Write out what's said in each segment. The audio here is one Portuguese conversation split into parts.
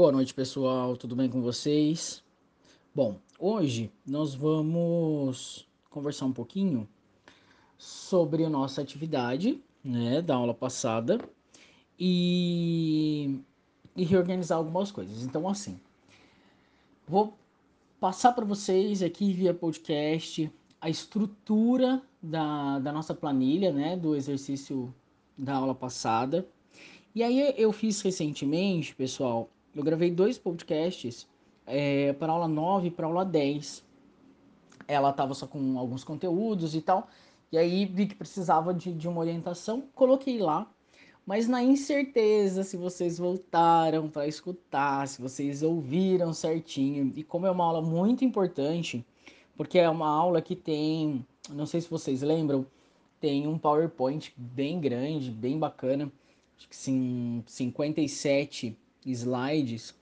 Boa noite, pessoal. Tudo bem com vocês? Bom, hoje nós vamos conversar um pouquinho sobre a nossa atividade, né, da aula passada e, e reorganizar algumas coisas. Então, assim, vou passar para vocês aqui via podcast a estrutura da, da nossa planilha, né, do exercício da aula passada. E aí eu fiz recentemente, pessoal, eu gravei dois podcasts é, para aula 9 e para aula 10. Ela estava só com alguns conteúdos e tal. E aí vi que precisava de, de uma orientação, coloquei lá. Mas na incerteza se vocês voltaram para escutar, se vocês ouviram certinho. E como é uma aula muito importante, porque é uma aula que tem, não sei se vocês lembram, tem um PowerPoint bem grande, bem bacana, acho que sim, 57 slides.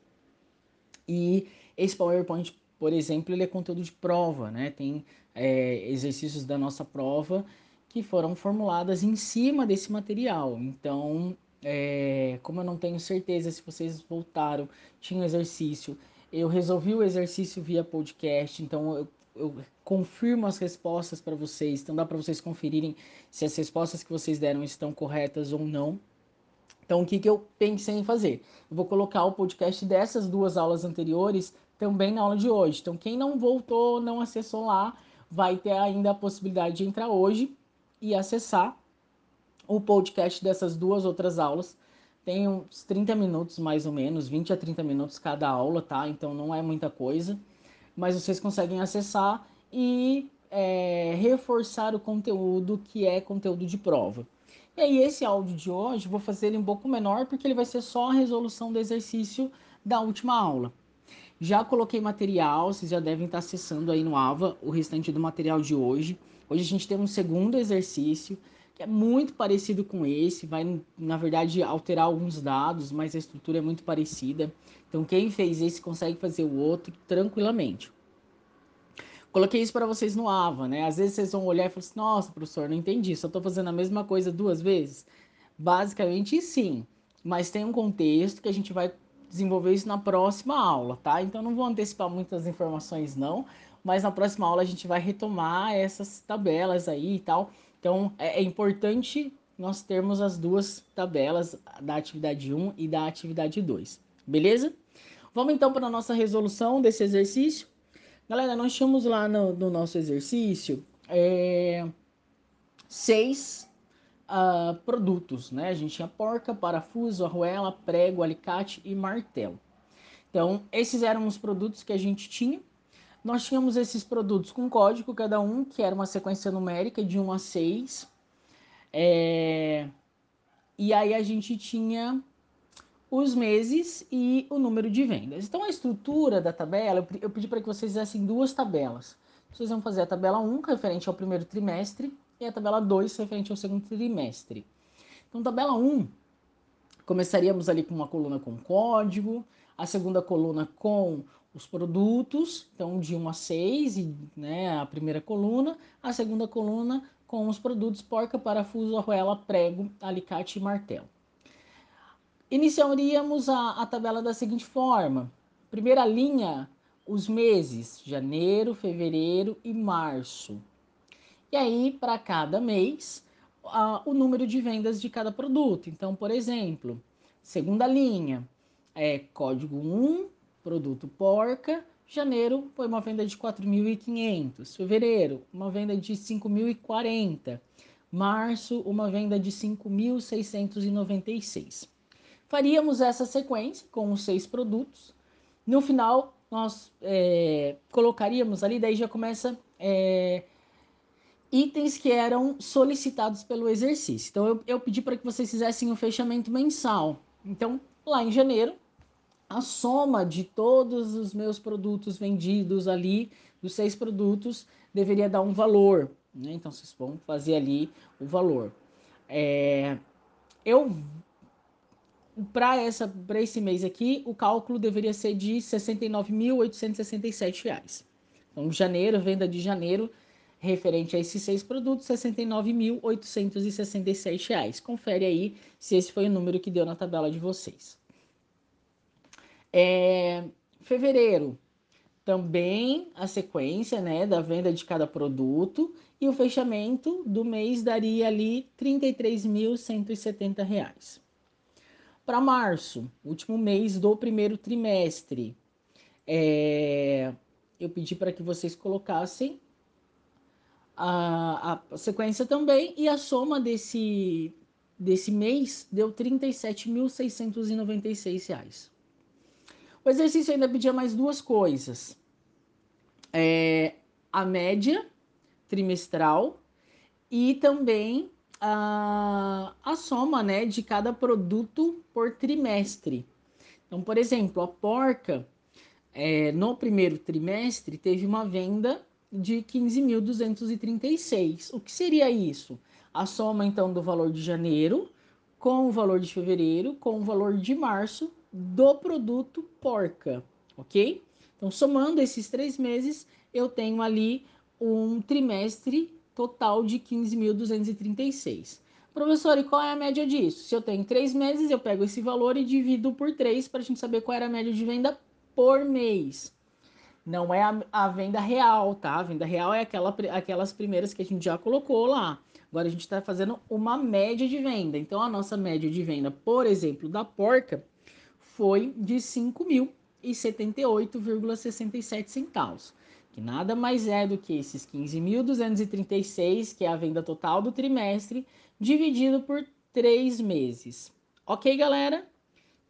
E esse PowerPoint, por exemplo, ele é conteúdo de prova, né? Tem é, exercícios da nossa prova que foram formuladas em cima desse material. Então, é, como eu não tenho certeza se vocês voltaram, tinha um exercício, eu resolvi o exercício via podcast, então eu, eu confirmo as respostas para vocês, então dá para vocês conferirem se as respostas que vocês deram estão corretas ou não. Então, o que, que eu pensei em fazer? Eu vou colocar o podcast dessas duas aulas anteriores também na aula de hoje. Então, quem não voltou, não acessou lá, vai ter ainda a possibilidade de entrar hoje e acessar o podcast dessas duas outras aulas. Tem uns 30 minutos mais ou menos, 20 a 30 minutos cada aula, tá? Então não é muita coisa, mas vocês conseguem acessar e é, reforçar o conteúdo que é conteúdo de prova. E aí esse áudio de hoje, vou fazer ele um pouco menor, porque ele vai ser só a resolução do exercício da última aula. Já coloquei material, vocês já devem estar acessando aí no AVA o restante do material de hoje. Hoje a gente tem um segundo exercício, que é muito parecido com esse, vai, na verdade, alterar alguns dados, mas a estrutura é muito parecida. Então, quem fez esse consegue fazer o outro tranquilamente. Coloquei isso para vocês no AVA, né? Às vezes vocês vão olhar e falar assim: nossa, professor, não entendi, só estou fazendo a mesma coisa duas vezes. Basicamente, sim, mas tem um contexto que a gente vai desenvolver isso na próxima aula, tá? Então, não vou antecipar muitas informações, não, mas na próxima aula a gente vai retomar essas tabelas aí e tal. Então, é, é importante nós termos as duas tabelas da atividade 1 e da atividade 2, beleza? Vamos então para a nossa resolução desse exercício. Galera, nós tínhamos lá no, no nosso exercício é, seis uh, produtos, né? A gente tinha porca, parafuso, arruela, prego, alicate e martelo. Então, esses eram os produtos que a gente tinha. Nós tínhamos esses produtos com código, cada um, que era uma sequência numérica de 1 a 6. É... E aí a gente tinha os meses e o número de vendas. Então, a estrutura da tabela, eu pedi para que vocês fizessem duas tabelas. Vocês vão fazer a tabela 1, referente ao primeiro trimestre, e a tabela 2, referente ao segundo trimestre. Então, tabela 1, começaríamos ali com uma coluna com código, a segunda coluna com os produtos, então de 1 a 6, e, né, a primeira coluna, a segunda coluna com os produtos porca, parafuso, arruela, prego, alicate e martelo. Iniciaríamos a, a tabela da seguinte forma: primeira linha, os meses, janeiro, fevereiro e março. E aí, para cada mês, a, o número de vendas de cada produto. Então, por exemplo, segunda linha, é código 1, produto porca. Janeiro foi uma venda de 4.500. Fevereiro, uma venda de 5.040. Março, uma venda de 5.696 faríamos essa sequência com os seis produtos. No final, nós é, colocaríamos ali, daí já começa é, itens que eram solicitados pelo exercício. Então, eu, eu pedi para que vocês fizessem o um fechamento mensal. Então, lá em janeiro, a soma de todos os meus produtos vendidos ali, dos seis produtos, deveria dar um valor. Né? Então, vocês vão fazer ali o valor. É, eu para esse mês aqui, o cálculo deveria ser de R$ 69.867. Então, janeiro, venda de janeiro, referente a esses seis produtos, R$ 69.867. Confere aí se esse foi o número que deu na tabela de vocês. É, fevereiro, também a sequência né, da venda de cada produto e o fechamento do mês daria ali R$ 33.170. Para março, último mês do primeiro trimestre, é, eu pedi para que vocês colocassem a, a, sequência também e a soma desse, desse mês deu R$ 37.696. O exercício ainda pedia mais duas coisas. É, a média trimestral e também a, a soma né, de cada produto por trimestre. Então, por exemplo, a porca é, no primeiro trimestre teve uma venda de 15.236. O que seria isso? A soma então do valor de janeiro com o valor de fevereiro com o valor de março do produto porca, ok? Então, somando esses três meses, eu tenho ali um trimestre total de 15.236. Professor, e qual é a média disso? Se eu tenho três meses, eu pego esse valor e divido por três para a gente saber qual era a média de venda por mês. Não é a, a, venda real, tá? A venda real é aquela, aquelas primeiras que a gente já colocou lá. Agora a gente está fazendo uma média de venda. Então a nossa média de venda, por exemplo, da porca, foi de 5.078,67 centavos que nada mais é do que esses 15.236, que é a venda total do trimestre, dividido por três meses. Ok, galera?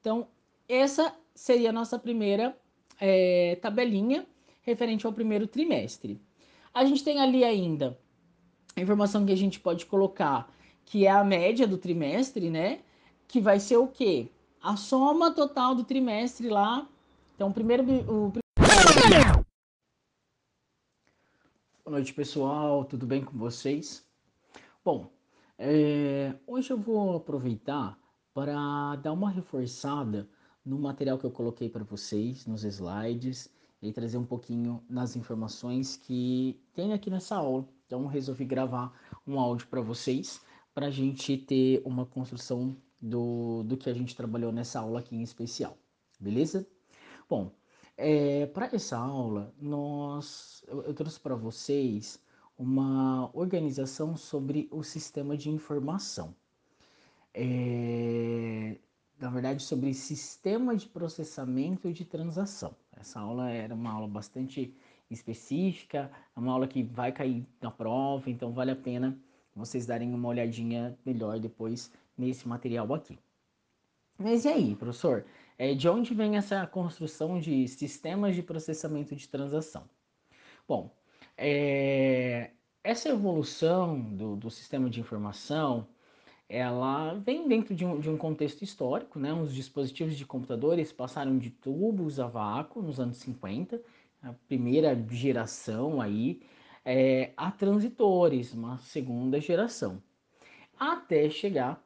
Então, essa seria a nossa primeira é, tabelinha referente ao primeiro trimestre. A gente tem ali ainda a informação que a gente pode colocar, que é a média do trimestre, né? Que vai ser o quê? A soma total do trimestre lá. Então, primeiro, o Boa noite, pessoal. Tudo bem com vocês? Bom, é, hoje eu vou aproveitar para dar uma reforçada no material que eu coloquei para vocês, nos slides, e trazer um pouquinho nas informações que tem aqui nessa aula. Então, resolvi gravar um áudio para vocês, para a gente ter uma construção do, do que a gente trabalhou nessa aula aqui em especial. Beleza? Bom, é, para essa aula, nós, eu, eu trouxe para vocês uma organização sobre o sistema de informação. É, na verdade, sobre sistema de processamento de transação. Essa aula era uma aula bastante específica, é uma aula que vai cair na prova, então vale a pena vocês darem uma olhadinha melhor depois nesse material aqui. Mas e aí, professor? É, de onde vem essa construção de sistemas de processamento de transação? Bom, é, essa evolução do, do, sistema de informação, ela vem dentro de um, de um contexto histórico, né? Os dispositivos de computadores passaram de tubos a vácuo nos anos 50, a primeira geração aí, é, a transitores, uma segunda geração, até chegar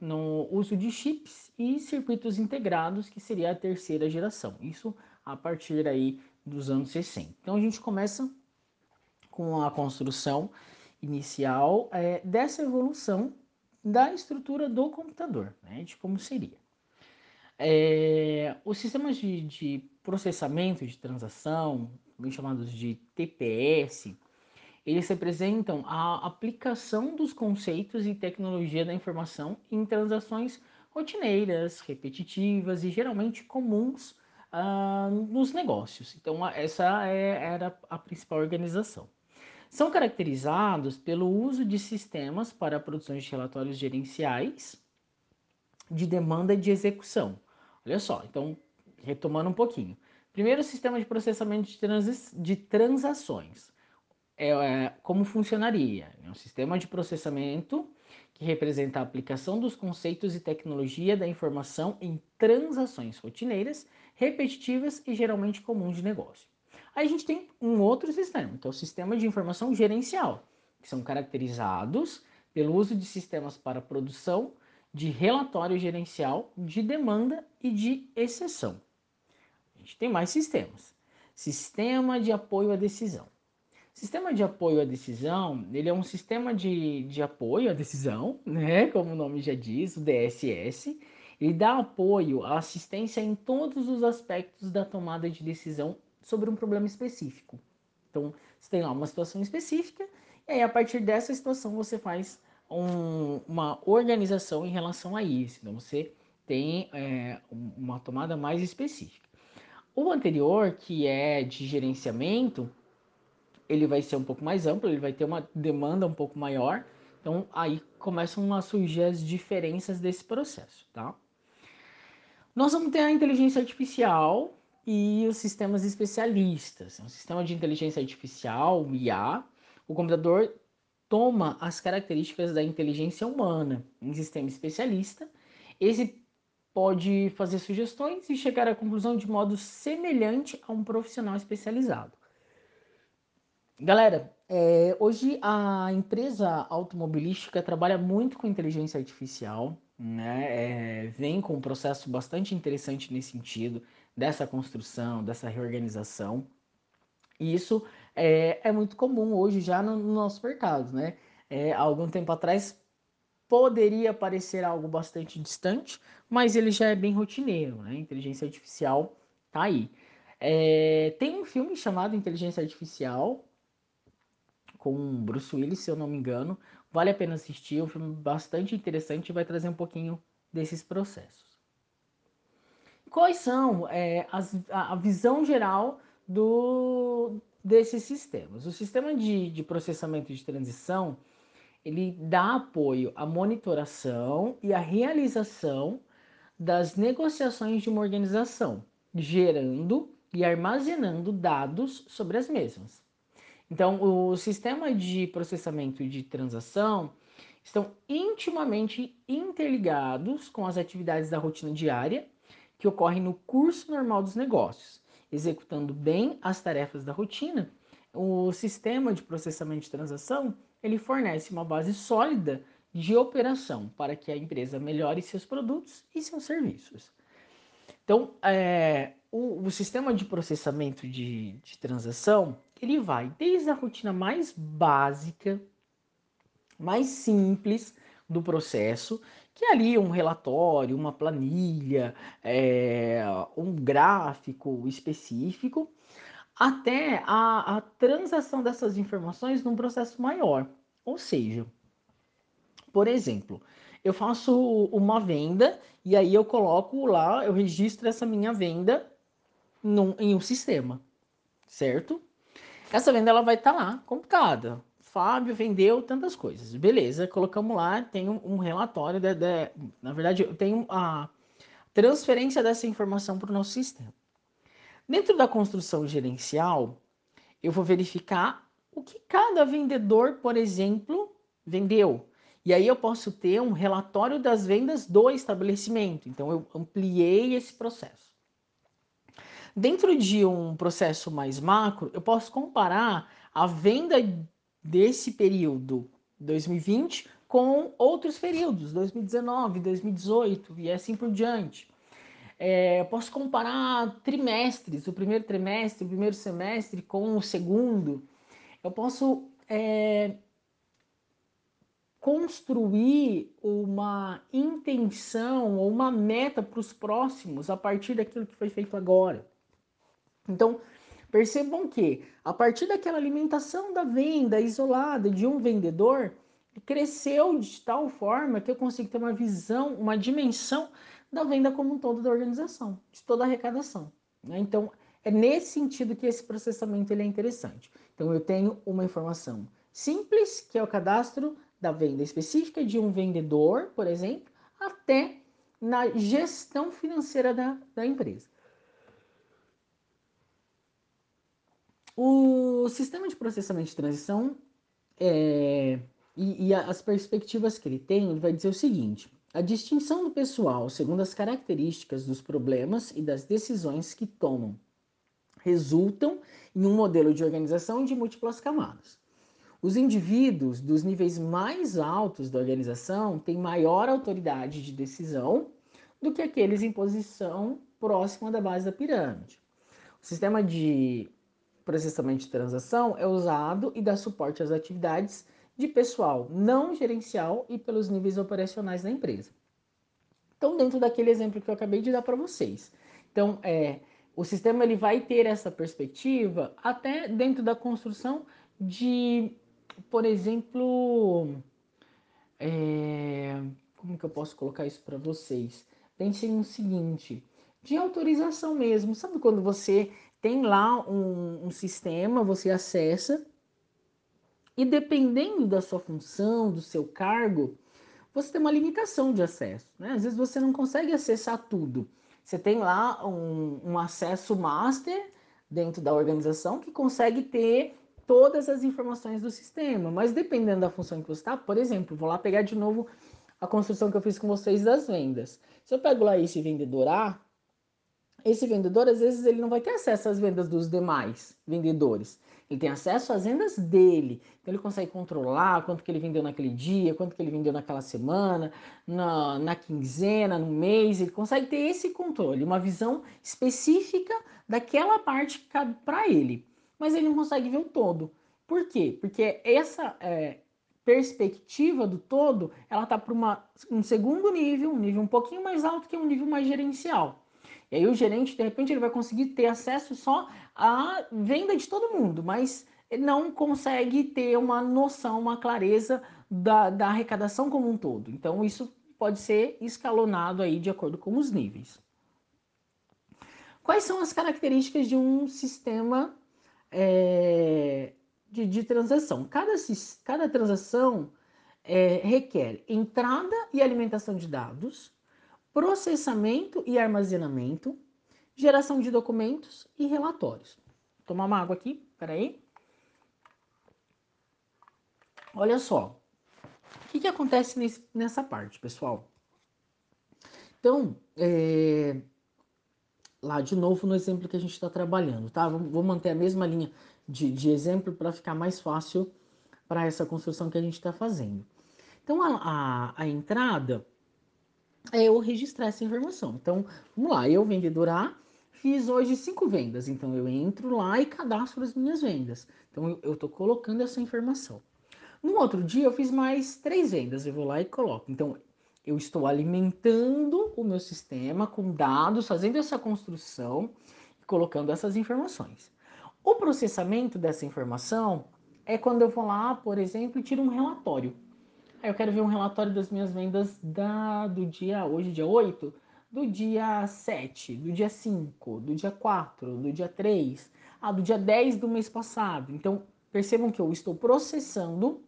no uso de chips e circuitos integrados, que seria a terceira geração. Isso a partir aí dos anos 60. Então a gente começa com a construção inicial é, dessa evolução da estrutura do computador, né, de como seria. É, os sistemas de, de processamento de transação, bem chamados de TPS, eles representam a aplicação dos conceitos e tecnologia da informação em transações rotineiras, repetitivas e geralmente comuns uh, nos negócios. Então, essa é, era a principal organização. São caracterizados pelo uso de sistemas para a produção de relatórios gerenciais de demanda e de execução. Olha só, então, retomando um pouquinho. Primeiro, sistema de processamento de, de transações é, é, como funcionaria. É um sistema de processamento que representa a aplicação dos conceitos e tecnologia da informação em transações rotineiras, repetitivas e geralmente comuns de negócio. Aí a gente tem um outro sistema, que é o sistema de informação gerencial, que são caracterizados pelo uso de sistemas para produção de relatório gerencial de demanda e de exceção. A gente tem mais sistemas. Sistema de apoio à decisão. Sistema de apoio à decisão, ele é um sistema de, de apoio à decisão, né, como o nome já diz, o DSS. ele dá apoio à assistência em todos os aspectos da tomada de decisão sobre um problema específico. Então, você tem lá uma situação específica, e aí a partir dessa situação você faz um, uma organização em relação a isso. Então, você tem é, uma tomada mais específica. O anterior, que é de gerenciamento, ele vai ser um pouco mais amplo, ele vai ter uma demanda um pouco maior. Então, aí começam a surgir as diferenças desse processo, tá? Nós vamos ter a inteligência artificial e os sistemas especialistas. Um sistema de inteligência artificial, IA, o computador toma as características da inteligência humana em sistema especialista. Esse pode fazer sugestões e chegar à conclusão de modo semelhante a um profissional especializado. Galera, é, hoje a empresa automobilística trabalha muito com inteligência artificial né, é, vem com um processo bastante interessante nesse sentido, dessa construção, dessa reorganização. E isso é, é muito comum hoje já no, no nosso mercado, né? É, algum tempo atrás poderia parecer algo bastante distante, mas ele já é bem rotineiro, né? Inteligência artificial tá aí. É, tem um filme chamado Inteligência Artificial com Bruce Willis, se eu não me engano, Vale a pena assistir, é um filme bastante interessante e vai trazer um pouquinho desses processos. Quais são é, as, a, a, visão geral do, desses sistemas? O sistema de, de processamento de transição ele dá apoio à monitoração e à realização das negociações de uma organização, gerando e armazenando dados sobre as mesmas. Então, o sistema de processamento de transação estão intimamente interligados com as atividades da rotina diária que ocorrem no curso normal dos negócios. Executando bem as tarefas da rotina, o sistema de processamento de transação ele fornece uma base sólida de operação para que a empresa melhore seus produtos e seus serviços. Então, é, o, o, sistema de processamento de, de transação ele vai desde a rotina mais básica, mais simples do processo, que é ali um relatório, uma planilha, é, um gráfico específico, até a, a transação dessas informações num processo maior. Ou seja, por exemplo, eu faço uma venda e aí eu coloco lá, eu registro essa minha venda num, em um sistema, certo? Essa venda ela vai estar tá lá, computada. Fábio vendeu tantas coisas. Beleza, colocamos lá, tem um, um relatório, de, de, na verdade, tenho a transferência dessa informação para o nosso sistema. Dentro da construção gerencial, eu vou verificar o que cada vendedor, por exemplo, vendeu. E aí eu posso ter um relatório das vendas do estabelecimento. Então eu ampliei esse processo. Dentro de um processo mais macro, eu posso comparar a venda desse período 2020 com outros períodos, 2019, 2018 e assim por diante. É, eu posso comparar trimestres, o primeiro trimestre, o primeiro semestre com o segundo. Eu posso é, construir uma intenção ou uma meta para os próximos a partir daquilo que foi feito agora. Então, percebam que a partir daquela alimentação da venda isolada de um vendedor, cresceu de tal forma que eu consigo ter uma visão, uma dimensão da venda como um todo da organização, de toda a arrecadação. Né? Então, é nesse sentido que esse processamento ele é interessante. Então, eu tenho uma informação simples, que é o cadastro da venda específica de um vendedor, por exemplo, até na gestão financeira da, da empresa. O sistema de processamento de transição é, e, e, as perspectivas que ele tem, ele vai dizer o seguinte: a distinção do pessoal segundo as características dos problemas e das decisões que tomam resultam em um modelo de organização de múltiplas camadas. Os indivíduos dos níveis mais altos da organização têm maior autoridade de decisão do que aqueles em posição próxima da base da pirâmide. O sistema de processamento de transação é usado e dá suporte às atividades de pessoal não gerencial e pelos níveis operacionais da empresa. Então, dentro daquele exemplo que eu acabei de dar para vocês. Então, é, o sistema ele vai ter essa perspectiva até dentro da construção de, por exemplo, é, como que eu posso colocar isso para vocês? Pensem no seguinte, de autorização mesmo. Sabe quando você tem lá um, um sistema, você acessa e dependendo da sua função, do seu cargo, você tem uma limitação de acesso. Né? Às vezes você não consegue acessar tudo. Você tem lá um, um acesso master dentro da organização que consegue ter todas as informações do sistema, mas dependendo da função que você está, por exemplo, vou lá pegar de novo a construção que eu fiz com vocês das vendas. Se eu pego lá esse vendedor A, esse vendedor às vezes ele não vai ter acesso às vendas dos demais vendedores. Ele tem acesso às vendas dele. Então ele consegue controlar quanto que ele vendeu naquele dia, quanto que ele vendeu naquela semana, na, na quinzena, no mês. Ele consegue ter esse controle, uma visão específica daquela parte que cabe para ele. Mas ele não consegue ver o todo. Por quê? Porque essa é, perspectiva do todo, ela está para um segundo nível, um nível um pouquinho mais alto que um nível mais gerencial. E aí o gerente, de repente, ele vai conseguir ter acesso só à venda de todo mundo, mas não consegue ter uma noção, uma clareza da, da arrecadação como um todo. Então isso pode ser escalonado aí de acordo com os níveis. Quais são as características de um sistema é, de, de, transação? Cada, cada transação é, requer entrada e alimentação de dados, processamento e armazenamento, geração de documentos e relatórios. Vou tomar uma água aqui, peraí. Olha só, o que, que acontece nesse, nessa parte, pessoal? Então, é, lá de novo no exemplo que a gente está trabalhando, tá? Vou manter a mesma linha de, de exemplo para ficar mais fácil para essa construção que a gente está fazendo. Então, a, a, a entrada eu registrar essa informação. Então, vamos lá, eu vendedor A, fiz hoje cinco vendas, então eu entro lá e cadastro as minhas vendas. Então, eu estou colocando essa informação. No outro dia, eu fiz mais três vendas, eu vou lá e coloco. Então, eu estou alimentando o meu sistema com dados, fazendo essa construção e colocando essas informações. O processamento dessa informação é quando eu vou lá, por exemplo, e tiro um relatório. Aí eu quero ver um relatório das minhas vendas da, do dia, hoje dia 8, do dia 7, do dia 5, do dia 4, do dia 3, ah, do dia 10 do mês passado. Então, percebam que eu estou processando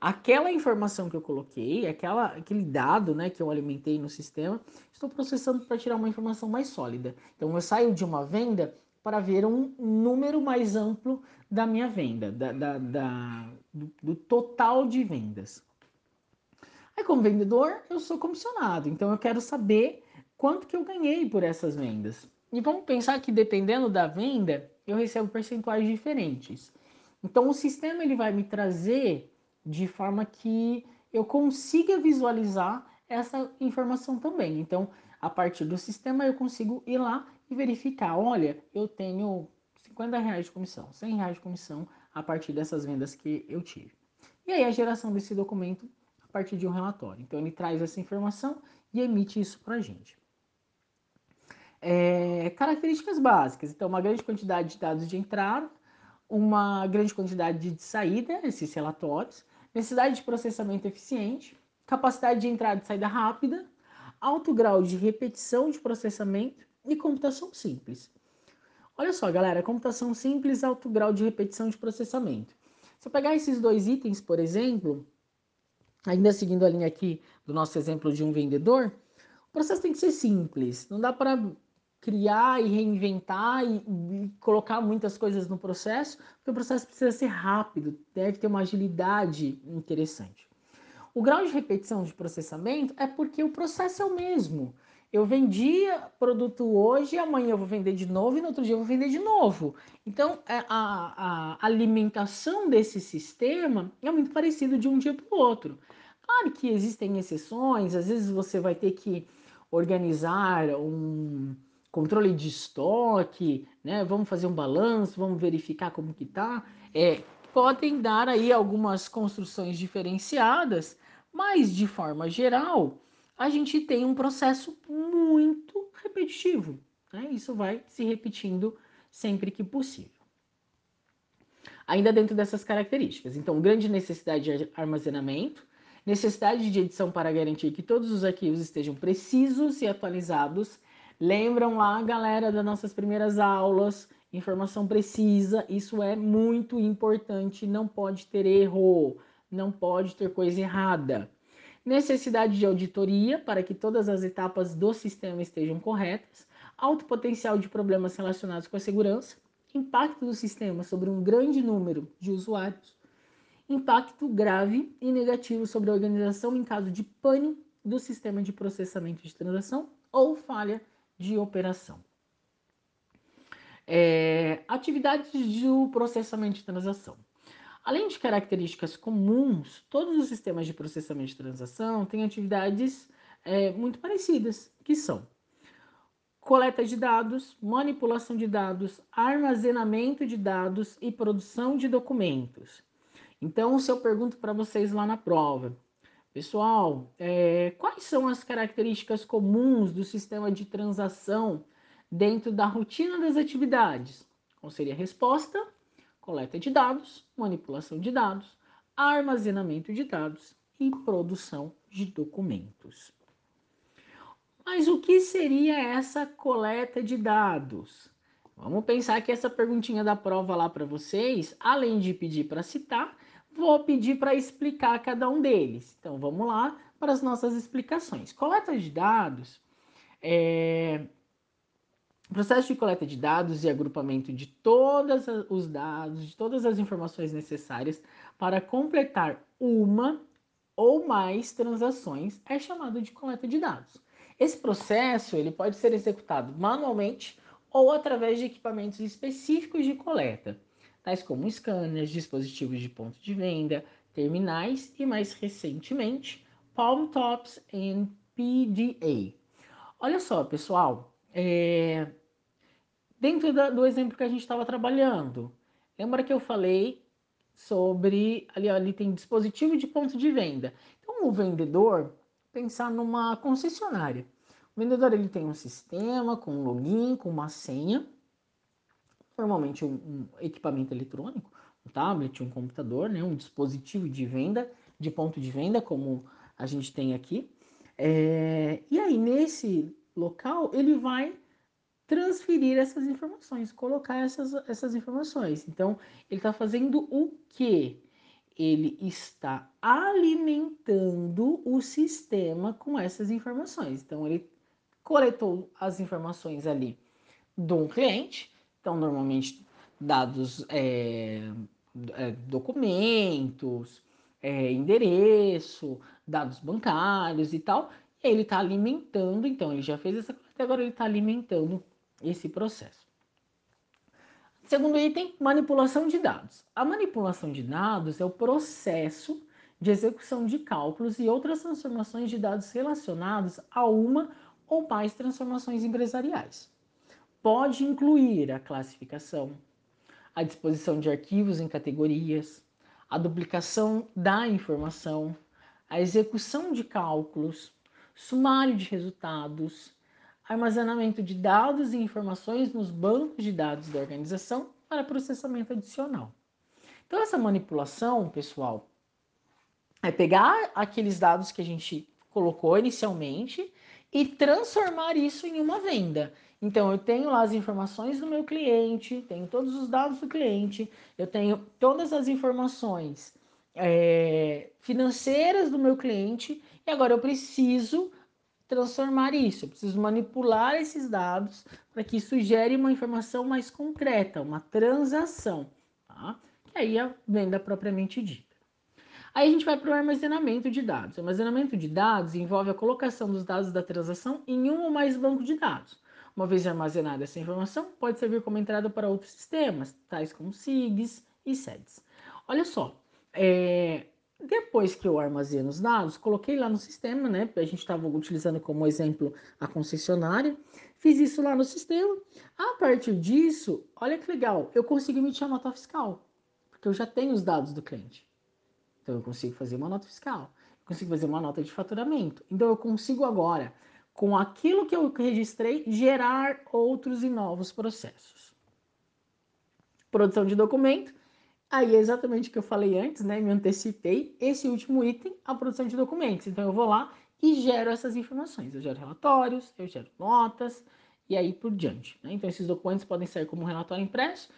aquela informação que eu coloquei, aquela, aquele dado né, que eu alimentei no sistema, estou processando para tirar uma informação mais sólida. Então, eu saio de uma venda para ver um número mais amplo da minha venda, da, da, da do, do total de vendas. Aí, como vendedor, eu sou comissionado, então eu quero saber quanto que eu ganhei por essas vendas. E vamos pensar que dependendo da venda, eu recebo percentuais diferentes. Então, o sistema ele vai me trazer de forma que eu consiga visualizar essa informação também. Então, a partir do sistema, eu consigo ir lá e verificar: olha, eu tenho 50 reais de comissão, 100 reais de comissão a partir dessas vendas que eu tive. E aí, a geração desse documento partir de um relatório. Então, ele traz essa informação e emite isso para a gente. É, características básicas. Então, uma grande quantidade de dados de entrada, uma grande quantidade de saída, esses relatórios, necessidade de processamento eficiente, capacidade de entrada e saída rápida, alto grau de repetição de processamento e computação simples. Olha só, galera, computação simples, alto grau de repetição de processamento. Se eu pegar esses dois itens, por exemplo, ainda seguindo a linha aqui do nosso exemplo de um vendedor, o processo tem que ser simples. Não dá para criar e reinventar e, e, colocar muitas coisas no processo, porque o processo precisa ser rápido, deve ter uma agilidade interessante. O grau de repetição de processamento é porque o processo é o mesmo. Eu vendia produto hoje, amanhã eu vou vender de novo e no outro dia eu vou vender de novo. Então, é, a, a alimentação desse sistema é muito parecido de um dia para o outro. Claro que existem exceções, às vezes você vai ter que organizar um controle de estoque, né? Vamos fazer um balanço, vamos verificar como que tá. É, podem dar aí algumas construções diferenciadas, mas de forma geral, a gente tem um processo muito repetitivo. Né? Isso vai se repetindo sempre que possível. Ainda dentro dessas características. Então, grande necessidade de armazenamento, necessidade de edição para garantir que todos os arquivos estejam precisos e atualizados. Lembram lá, galera, das nossas primeiras aulas, informação precisa, isso é muito importante, não pode ter erro, não pode ter coisa errada. Necessidade de auditoria para que todas as etapas do sistema estejam corretas, alto potencial de problemas relacionados com a segurança, impacto do sistema sobre um grande número de usuários, impacto grave e negativo sobre a organização em caso de pane do sistema de processamento de transação ou falha de operação. É, atividades do processamento de transação. Além de características comuns, todos os sistemas de processamento de transação têm atividades é, muito parecidas, que são coleta de dados, manipulação de dados, armazenamento de dados e produção de documentos. Então, se eu pergunto para vocês lá na prova, pessoal, é, quais são as características comuns do sistema de transação dentro da rotina das atividades? Qual seria a resposta? coleta de dados, manipulação de dados, armazenamento de dados e produção de documentos. Mas o que seria essa coleta de dados? Vamos pensar que essa perguntinha da prova lá para vocês, além de pedir para citar, vou pedir para explicar cada um deles. Então vamos lá para as nossas explicações. Coleta de dados é, processo de coleta de dados e agrupamento de todos os dados, de todas as informações necessárias para completar uma ou mais transações é chamado de coleta de dados. Esse processo ele pode ser executado manualmente ou através de equipamentos específicos de coleta, tais como scanners, dispositivos de ponto de venda, terminais e mais recentemente palm tops e PDA. Olha só, pessoal, é, dentro da, do exemplo que a gente estava trabalhando, lembra que eu falei sobre ali, ali tem dispositivo de ponto de venda. Então o vendedor pensar numa concessionária. O vendedor ele tem um sistema com um login, com uma senha, normalmente um, um equipamento eletrônico, um tablet, um computador, né, um dispositivo de venda, de ponto de venda, como a gente tem aqui. É, e aí nesse local ele vai transferir essas informações, colocar essas, essas informações. Então, ele está fazendo o quê? Ele está alimentando o sistema com essas informações. Então, ele coletou as informações ali de um cliente, então, normalmente, dados, é, é, documentos, é, endereço, dados bancários e tal. E ele está alimentando, então, ele já fez essa coleta, agora ele está alimentando esse processo. Segundo item, manipulação de dados. A manipulação de dados é o processo de execução de cálculos e outras transformações de dados relacionados a uma ou mais transformações empresariais. Pode incluir a classificação, a disposição de arquivos em categorias, a duplicação da informação, a execução de cálculos, sumário de resultados, armazenamento de dados e informações nos bancos de dados da organização para processamento adicional. Então, essa manipulação, pessoal, é pegar aqueles dados que a gente colocou inicialmente e transformar isso em uma venda. Então, eu tenho lá as informações do meu cliente, tenho todos os dados do cliente, eu tenho todas as informações é, financeiras do meu cliente, e agora eu preciso transformar isso, eu preciso manipular esses dados para que isso gere uma informação mais concreta, uma transação, tá? que aí é a venda propriamente dita. Aí a gente vai para o armazenamento de dados. O armazenamento de dados envolve a colocação dos dados da transação em um ou mais bancos de dados. Uma vez armazenada essa informação, pode servir como entrada para outros sistemas, tais como SIGs e SEDs. Olha só, é, depois que eu armazeno os dados, coloquei lá no sistema, né? A gente estava utilizando como exemplo a concessionária. Fiz isso lá no sistema. A partir disso, olha que legal, eu consegui emitir a nota fiscal, porque eu já tenho os dados do cliente. Então eu consigo fazer uma nota fiscal. consigo fazer uma nota de faturamento. Então eu consigo agora, com aquilo que eu registrei, gerar outros e novos processos. Produção de documento. Aí é exatamente o que eu falei antes, né? Me antecipei. Esse último item, a produção de documentos. Então eu vou lá e gero essas informações. Eu gero relatórios, eu gero notas e aí por diante. Né? Então esses documentos podem sair como relatório impresso,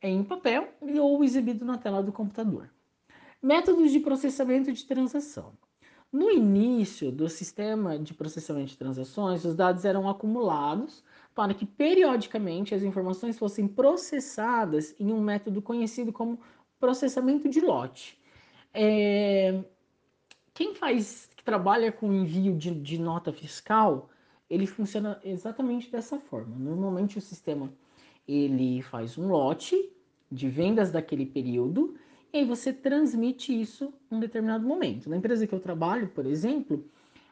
em papel ou exibido na tela do computador. Métodos de processamento de transação. No início do sistema de processamento de transações, os dados eram acumulados para que periodicamente as informações fossem processadas em um método conhecido como processamento de lote. É... Quem faz, que trabalha com envio de, de nota fiscal, ele funciona exatamente dessa forma. Normalmente o sistema ele faz um lote de vendas daquele período e aí você transmite isso em um determinado momento. Na empresa que eu trabalho, por exemplo,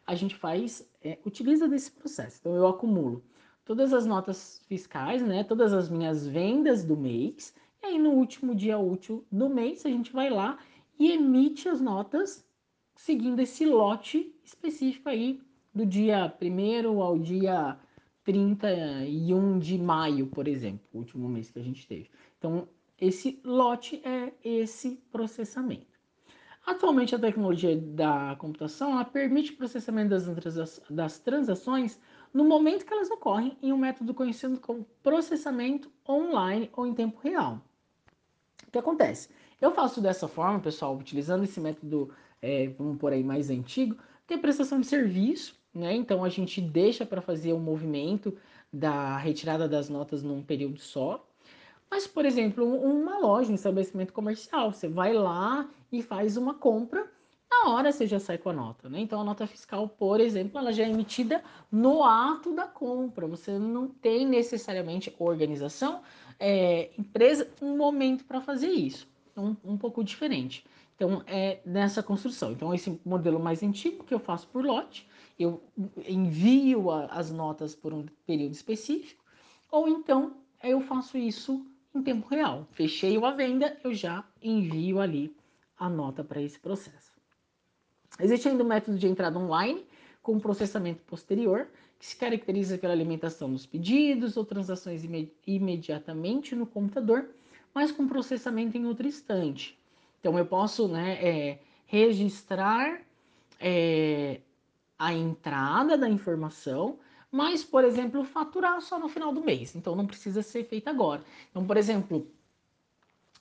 a gente faz, é, utiliza desse processo. Então eu acumulo todas as notas fiscais, né, todas as minhas vendas do mês, e aí no último dia útil do mês a gente vai lá e emite as notas seguindo esse lote específico aí do dia 1 ao dia 31 de maio, por exemplo, o último mês que a gente teve. Então, esse lote é esse processamento. Atualmente, a tecnologia da computação ela permite processamento das, das transações no momento que elas ocorrem em um método conhecido como processamento online ou em tempo real. O que acontece? Eu faço dessa forma, pessoal, utilizando esse método, é, vamos por aí, mais antigo, que é prestação de serviço, né? Então a gente deixa para fazer o movimento da retirada das notas num período só, mas, por exemplo, uma loja, um estabelecimento comercial, você vai lá e faz uma compra, na hora você já sai com a nota, né? Então a nota fiscal, por exemplo, ela já é emitida no ato da compra. Você não tem necessariamente organização, é, empresa, um momento para fazer isso. Um, um pouco diferente. Então é nessa construção. Então esse modelo mais antigo que eu faço por lote, eu envio a, as notas por um período específico, ou então eu faço isso em tempo real. Fechei uma venda, eu já envio ali a nota para esse processo. Existe ainda o um método de entrada online com processamento posterior, que se caracteriza pela alimentação dos pedidos ou transações imediatamente no computador, mas com processamento em outro instante. Então eu posso né, é, registrar é, a entrada da informação, mas, por exemplo, faturar só no final do mês. Então, não precisa ser feito agora. Então, por exemplo,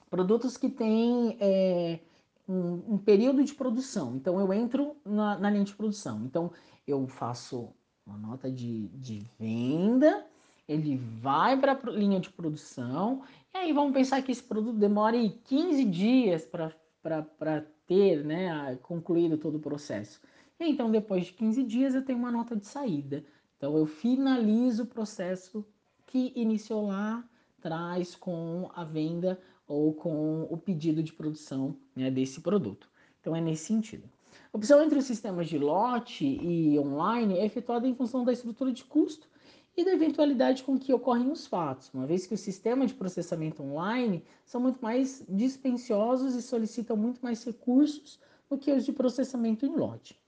produtos que têm é, um, um, período de produção. Então, eu entro na, na, linha de produção. Então, eu faço uma nota de, de venda, ele vai para a linha de produção, e aí vamos pensar que esse produto demore 15 dias para ter né, concluído todo o processo. Então, depois de 15 dias, eu tenho uma nota de saída. Então, eu finalizo o processo que iniciou lá atrás com a venda ou com o pedido de produção né, desse produto. Então, é nesse sentido. A opção entre os sistemas de lote e online é efetuada em função da estrutura de custo e da eventualidade com que ocorrem os fatos, uma vez que o sistema de processamento online são muito mais dispendiosos e solicitam muito mais recursos do que os de processamento em lote.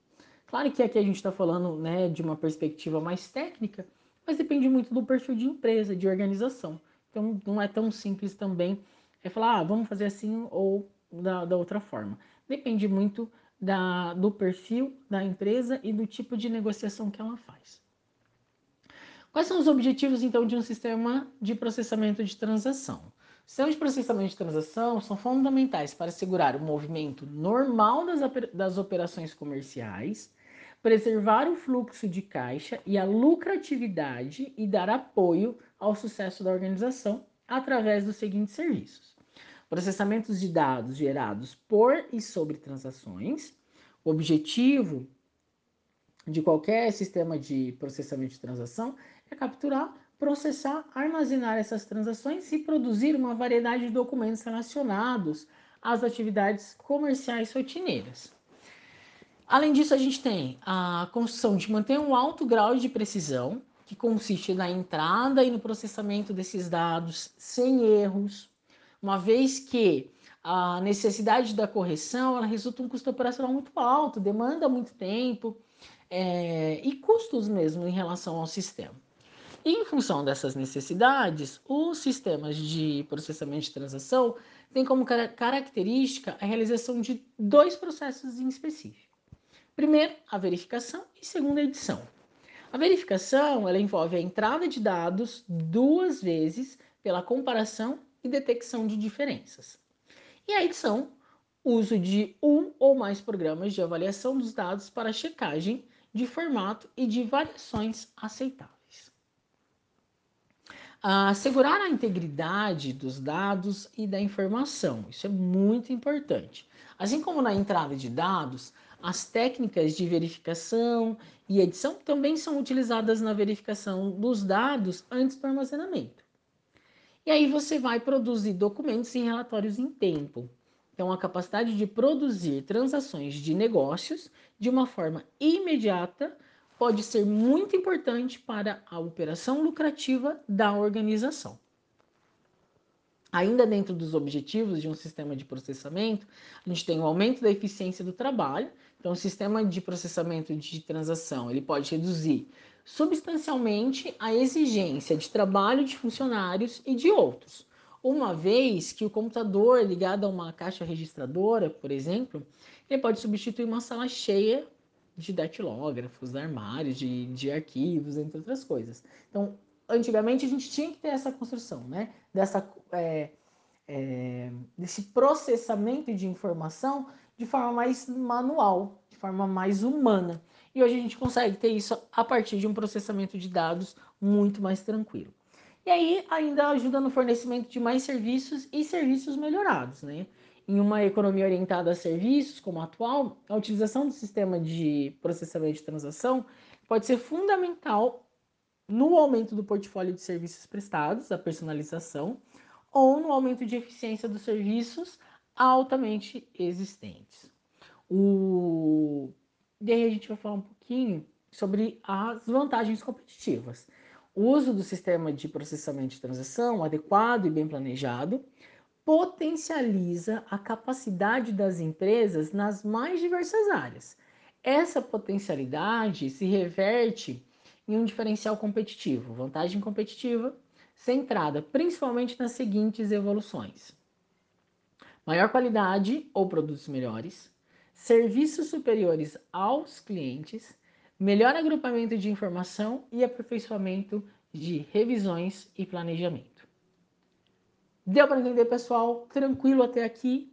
Claro que aqui a gente está falando né, de uma perspectiva mais técnica, mas depende muito do perfil de empresa, de organização. Então não é tão simples também é falar, ah, vamos fazer assim ou da, da outra forma. Depende muito da, do perfil da empresa e do tipo de negociação que ela faz. Quais são os objetivos, então, de um sistema de processamento de transação? Sistemas de processamento de transação são fundamentais para assegurar o movimento normal das, das operações comerciais, preservar o fluxo de caixa e a lucratividade e dar apoio ao sucesso da organização através dos seguintes serviços: processamentos de dados gerados por e sobre transações. O objetivo de qualquer sistema de processamento de transação é capturar, processar, armazenar essas transações e produzir uma variedade de documentos relacionados às atividades comerciais rotineiras. Além disso, a gente tem a construção de manter um alto grau de precisão, que consiste na entrada e no processamento desses dados sem erros, uma vez que a necessidade da correção ela resulta um custo operacional muito alto, demanda muito tempo é, e custos mesmo em relação ao sistema. Em função dessas necessidades, os sistemas de processamento de transação têm como característica a realização de dois processos em específico. Primeiro, a verificação e segundo, a edição. A verificação ela envolve a entrada de dados duas vezes pela comparação e detecção de diferenças. E a edição, uso de um ou mais programas de avaliação dos dados para checagem de formato e de variações aceitáveis. Assegurar a integridade dos dados e da informação, isso é muito importante. Assim como na entrada de dados, as técnicas de verificação e edição também são utilizadas na verificação dos dados antes do armazenamento. E aí você vai produzir documentos e relatórios em tempo. Então, a capacidade de produzir transações de negócios de uma forma imediata pode ser muito importante para a operação lucrativa da organização. Ainda dentro dos objetivos de um sistema de processamento, a gente tem o aumento da eficiência do trabalho. Então, o sistema de processamento de transação ele pode reduzir substancialmente a exigência de trabalho de funcionários e de outros. Uma vez que o computador ligado a uma caixa registradora, por exemplo, ele pode substituir uma sala cheia de datilógrafos, armários, de, de arquivos, entre outras coisas. Então, antigamente a gente tinha que ter essa construção, né? Dessa, é, é, desse processamento de informação de forma mais manual, de forma mais humana. E hoje a gente consegue ter isso a partir de um processamento de dados muito mais tranquilo. E aí ainda ajuda no fornecimento de mais serviços e serviços melhorados, né? Em uma economia orientada a serviços como a atual, a utilização do sistema de processamento de transação pode ser fundamental no aumento do portfólio de serviços prestados, a personalização, ou no aumento de eficiência dos serviços altamente existentes. O e aí a gente vai falar um pouquinho sobre as vantagens competitivas. O uso do sistema de processamento de transação adequado e bem planejado potencializa a capacidade das empresas nas mais diversas áreas. Essa potencialidade se reverte em um diferencial competitivo, vantagem competitiva, centrada principalmente nas seguintes evoluções: maior qualidade ou produtos melhores, serviços superiores aos clientes, melhor agrupamento de informação e aperfeiçoamento de revisões e planejamento. Deu para entender, pessoal? Tranquilo até aqui?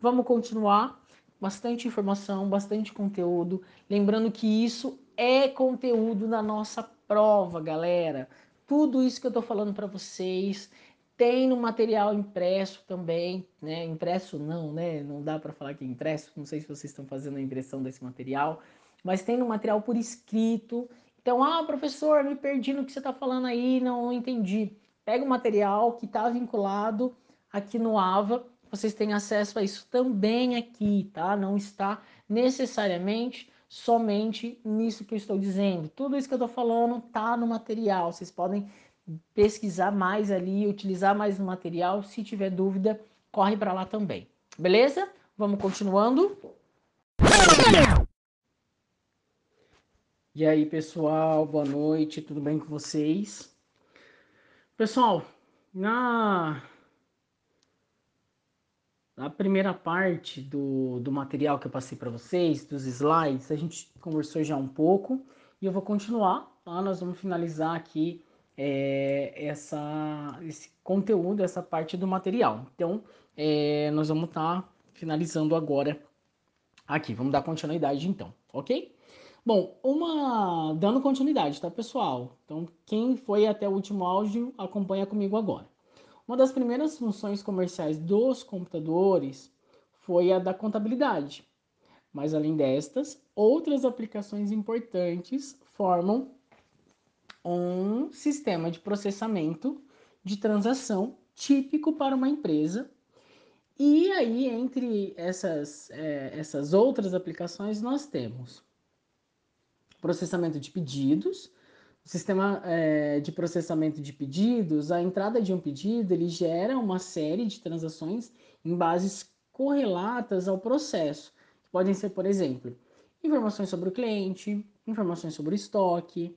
Vamos continuar. Bastante informação, bastante conteúdo. Lembrando que isso é conteúdo na nossa prova, galera. Tudo isso que eu estou falando para vocês tem no material impresso também, né? Impresso não, né? Não dá para falar que é impresso. Não sei se vocês estão fazendo a impressão desse material, mas tem no material por escrito. Então, ah, professor, me perdi no que você está falando aí, não entendi. Pega o material que está vinculado aqui no AVA, vocês têm acesso a isso também aqui, tá? Não está necessariamente somente nisso que eu estou dizendo. Tudo isso que eu estou falando tá no material. Vocês podem pesquisar mais ali, utilizar mais o material. Se tiver dúvida, corre para lá também. Beleza? Vamos continuando. E aí, pessoal, boa noite, tudo bem com vocês? Pessoal, na, na primeira parte do, do material que eu passei para vocês, dos slides, a gente conversou já um pouco e eu vou continuar, tá? Nós vamos finalizar aqui é, essa, esse conteúdo, essa parte do material. Então, é, nós vamos estar tá finalizando agora aqui. Vamos dar continuidade então, ok? Bom, uma dando continuidade, tá, pessoal? Então, quem foi até o último áudio, acompanha comigo agora. Uma das primeiras funções comerciais dos computadores foi a da contabilidade. Mas além destas, outras aplicações importantes formam um sistema de processamento de transação típico para uma empresa. E aí, entre essas, é, essas outras aplicações, nós temos processamento de pedidos, O sistema é, de processamento de pedidos, a entrada de um pedido, ele gera uma série de transações em bases correlatas ao processo. Podem ser, por exemplo, informações sobre o cliente, informações sobre o estoque,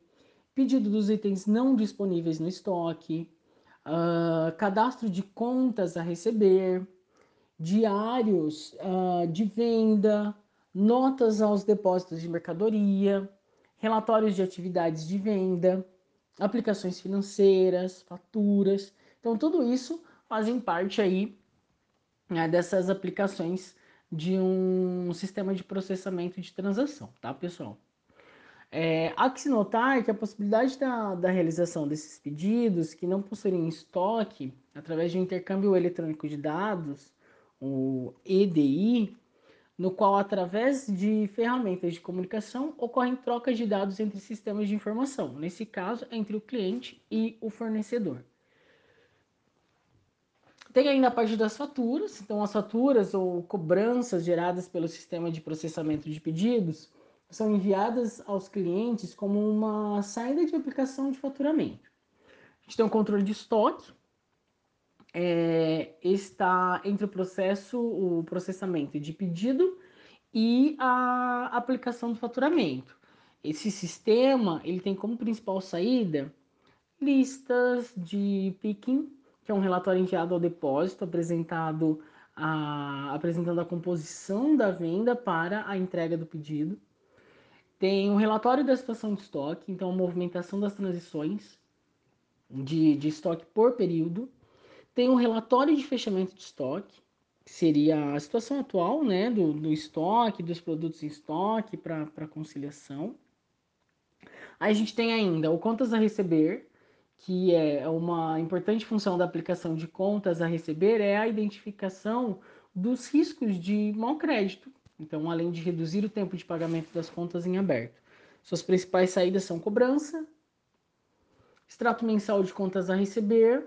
pedido dos itens não disponíveis no estoque, uh, cadastro de contas a receber, diários uh, de venda, notas aos depósitos de mercadoria, relatórios de atividades de venda, aplicações financeiras, faturas. Então, tudo isso fazem parte aí né, dessas aplicações de um sistema de processamento de transação, tá, pessoal? É, há que se notar que a possibilidade da, da realização desses pedidos que não possuem estoque, através de um intercâmbio eletrônico de dados, o EDI, no qual, através de ferramentas de comunicação, ocorrem trocas de dados entre sistemas de informação, nesse caso, entre o cliente e o fornecedor. Tem ainda a parte das faturas, então as faturas ou cobranças geradas pelo sistema de processamento de pedidos são enviadas aos clientes como uma saída de aplicação de faturamento. A gente tem um controle de estoque, é, está entre o processo, o processamento de pedido e a aplicação do faturamento. Esse sistema ele tem como principal saída listas de picking, que é um relatório enviado ao depósito apresentado a, apresentando a composição da venda para a entrega do pedido. Tem um relatório da situação de estoque, então a movimentação das transições de, de estoque por período tem um relatório de fechamento de estoque, que seria a situação atual né, do, do estoque, dos produtos em estoque para conciliação. Aí a gente tem ainda o contas a receber, que é uma importante função da aplicação de contas a receber, é a identificação dos riscos de mau crédito. Então, além de reduzir o tempo de pagamento das contas em aberto. Suas principais saídas são cobrança, extrato mensal de contas a receber,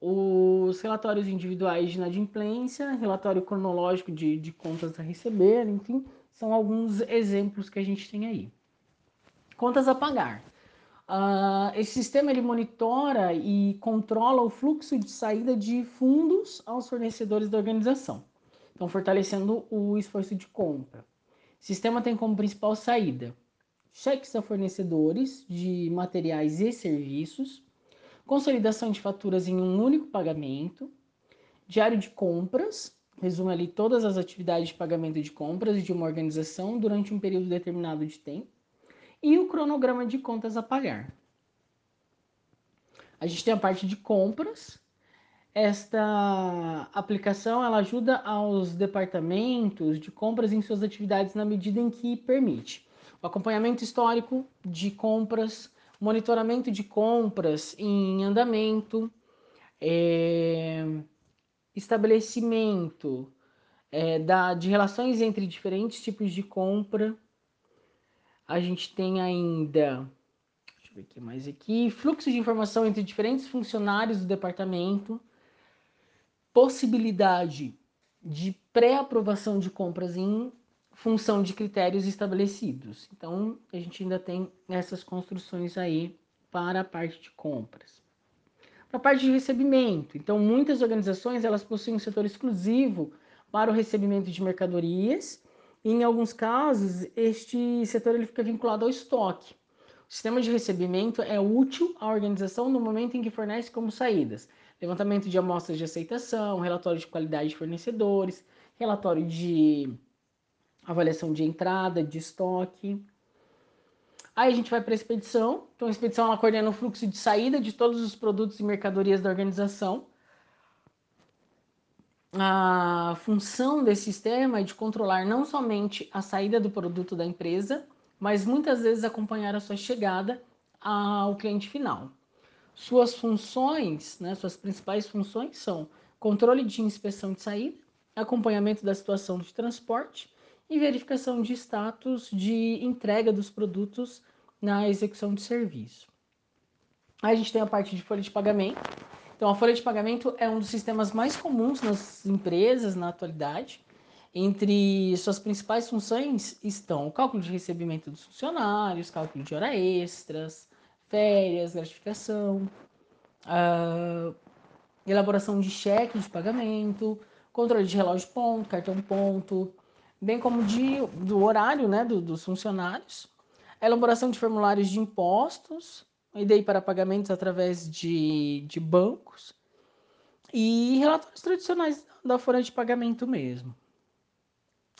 os relatórios individuais de inadimplência, relatório cronológico de, de contas a receber, enfim, são alguns exemplos que a gente tem aí. Contas a pagar. Uh, esse sistema ele monitora e controla o fluxo de saída de fundos aos fornecedores da organização, então fortalecendo o esforço de compra. O sistema tem como principal saída cheques a fornecedores de materiais e serviços, consolidação de faturas em um único pagamento, diário de compras, resume ali todas as atividades de pagamento de compras de uma organização durante um período determinado de tempo, e o cronograma de contas a pagar. A gente tem a parte de compras. Esta aplicação ela ajuda aos departamentos de compras em suas atividades na medida em que permite o acompanhamento histórico de compras, monitoramento de compras em andamento, é, estabelecimento é, da, de relações entre diferentes tipos de compra. A gente tem ainda, deixa eu ver aqui mais aqui, fluxo de informação entre diferentes funcionários do departamento, possibilidade de pré-aprovação de compras em função de critérios estabelecidos. Então, a gente ainda tem essas construções aí para a parte de compras. Para a parte de recebimento, então muitas organizações elas possuem um setor exclusivo para o recebimento de mercadorias. E, em alguns casos, este setor ele fica vinculado ao estoque. O sistema de recebimento é útil à organização no momento em que fornece como saídas levantamento de amostras de aceitação, relatório de qualidade de fornecedores, relatório de avaliação de entrada, de estoque. Aí a gente vai para a expedição. Então a expedição ela coordena o fluxo de saída de todos os produtos e mercadorias da organização. A função desse sistema é de controlar não somente a saída do produto da empresa, mas muitas vezes acompanhar a sua chegada ao cliente final. Suas funções, né, suas principais funções são controle de inspeção de saída, acompanhamento da situação de transporte, e verificação de status de entrega dos produtos na execução de serviço. Aí a gente tem a parte de folha de pagamento. Então, a folha de pagamento é um dos sistemas mais comuns nas empresas na atualidade. Entre suas principais funções estão o cálculo de recebimento dos funcionários, cálculo de hora extras, férias, gratificação, uh, elaboração de cheque de pagamento, controle de relógio ponto, cartão ponto, bem como de, do horário né, do, dos funcionários, a elaboração de formulários de impostos, daí para pagamentos através de, de bancos, e relatórios tradicionais da folha de pagamento mesmo.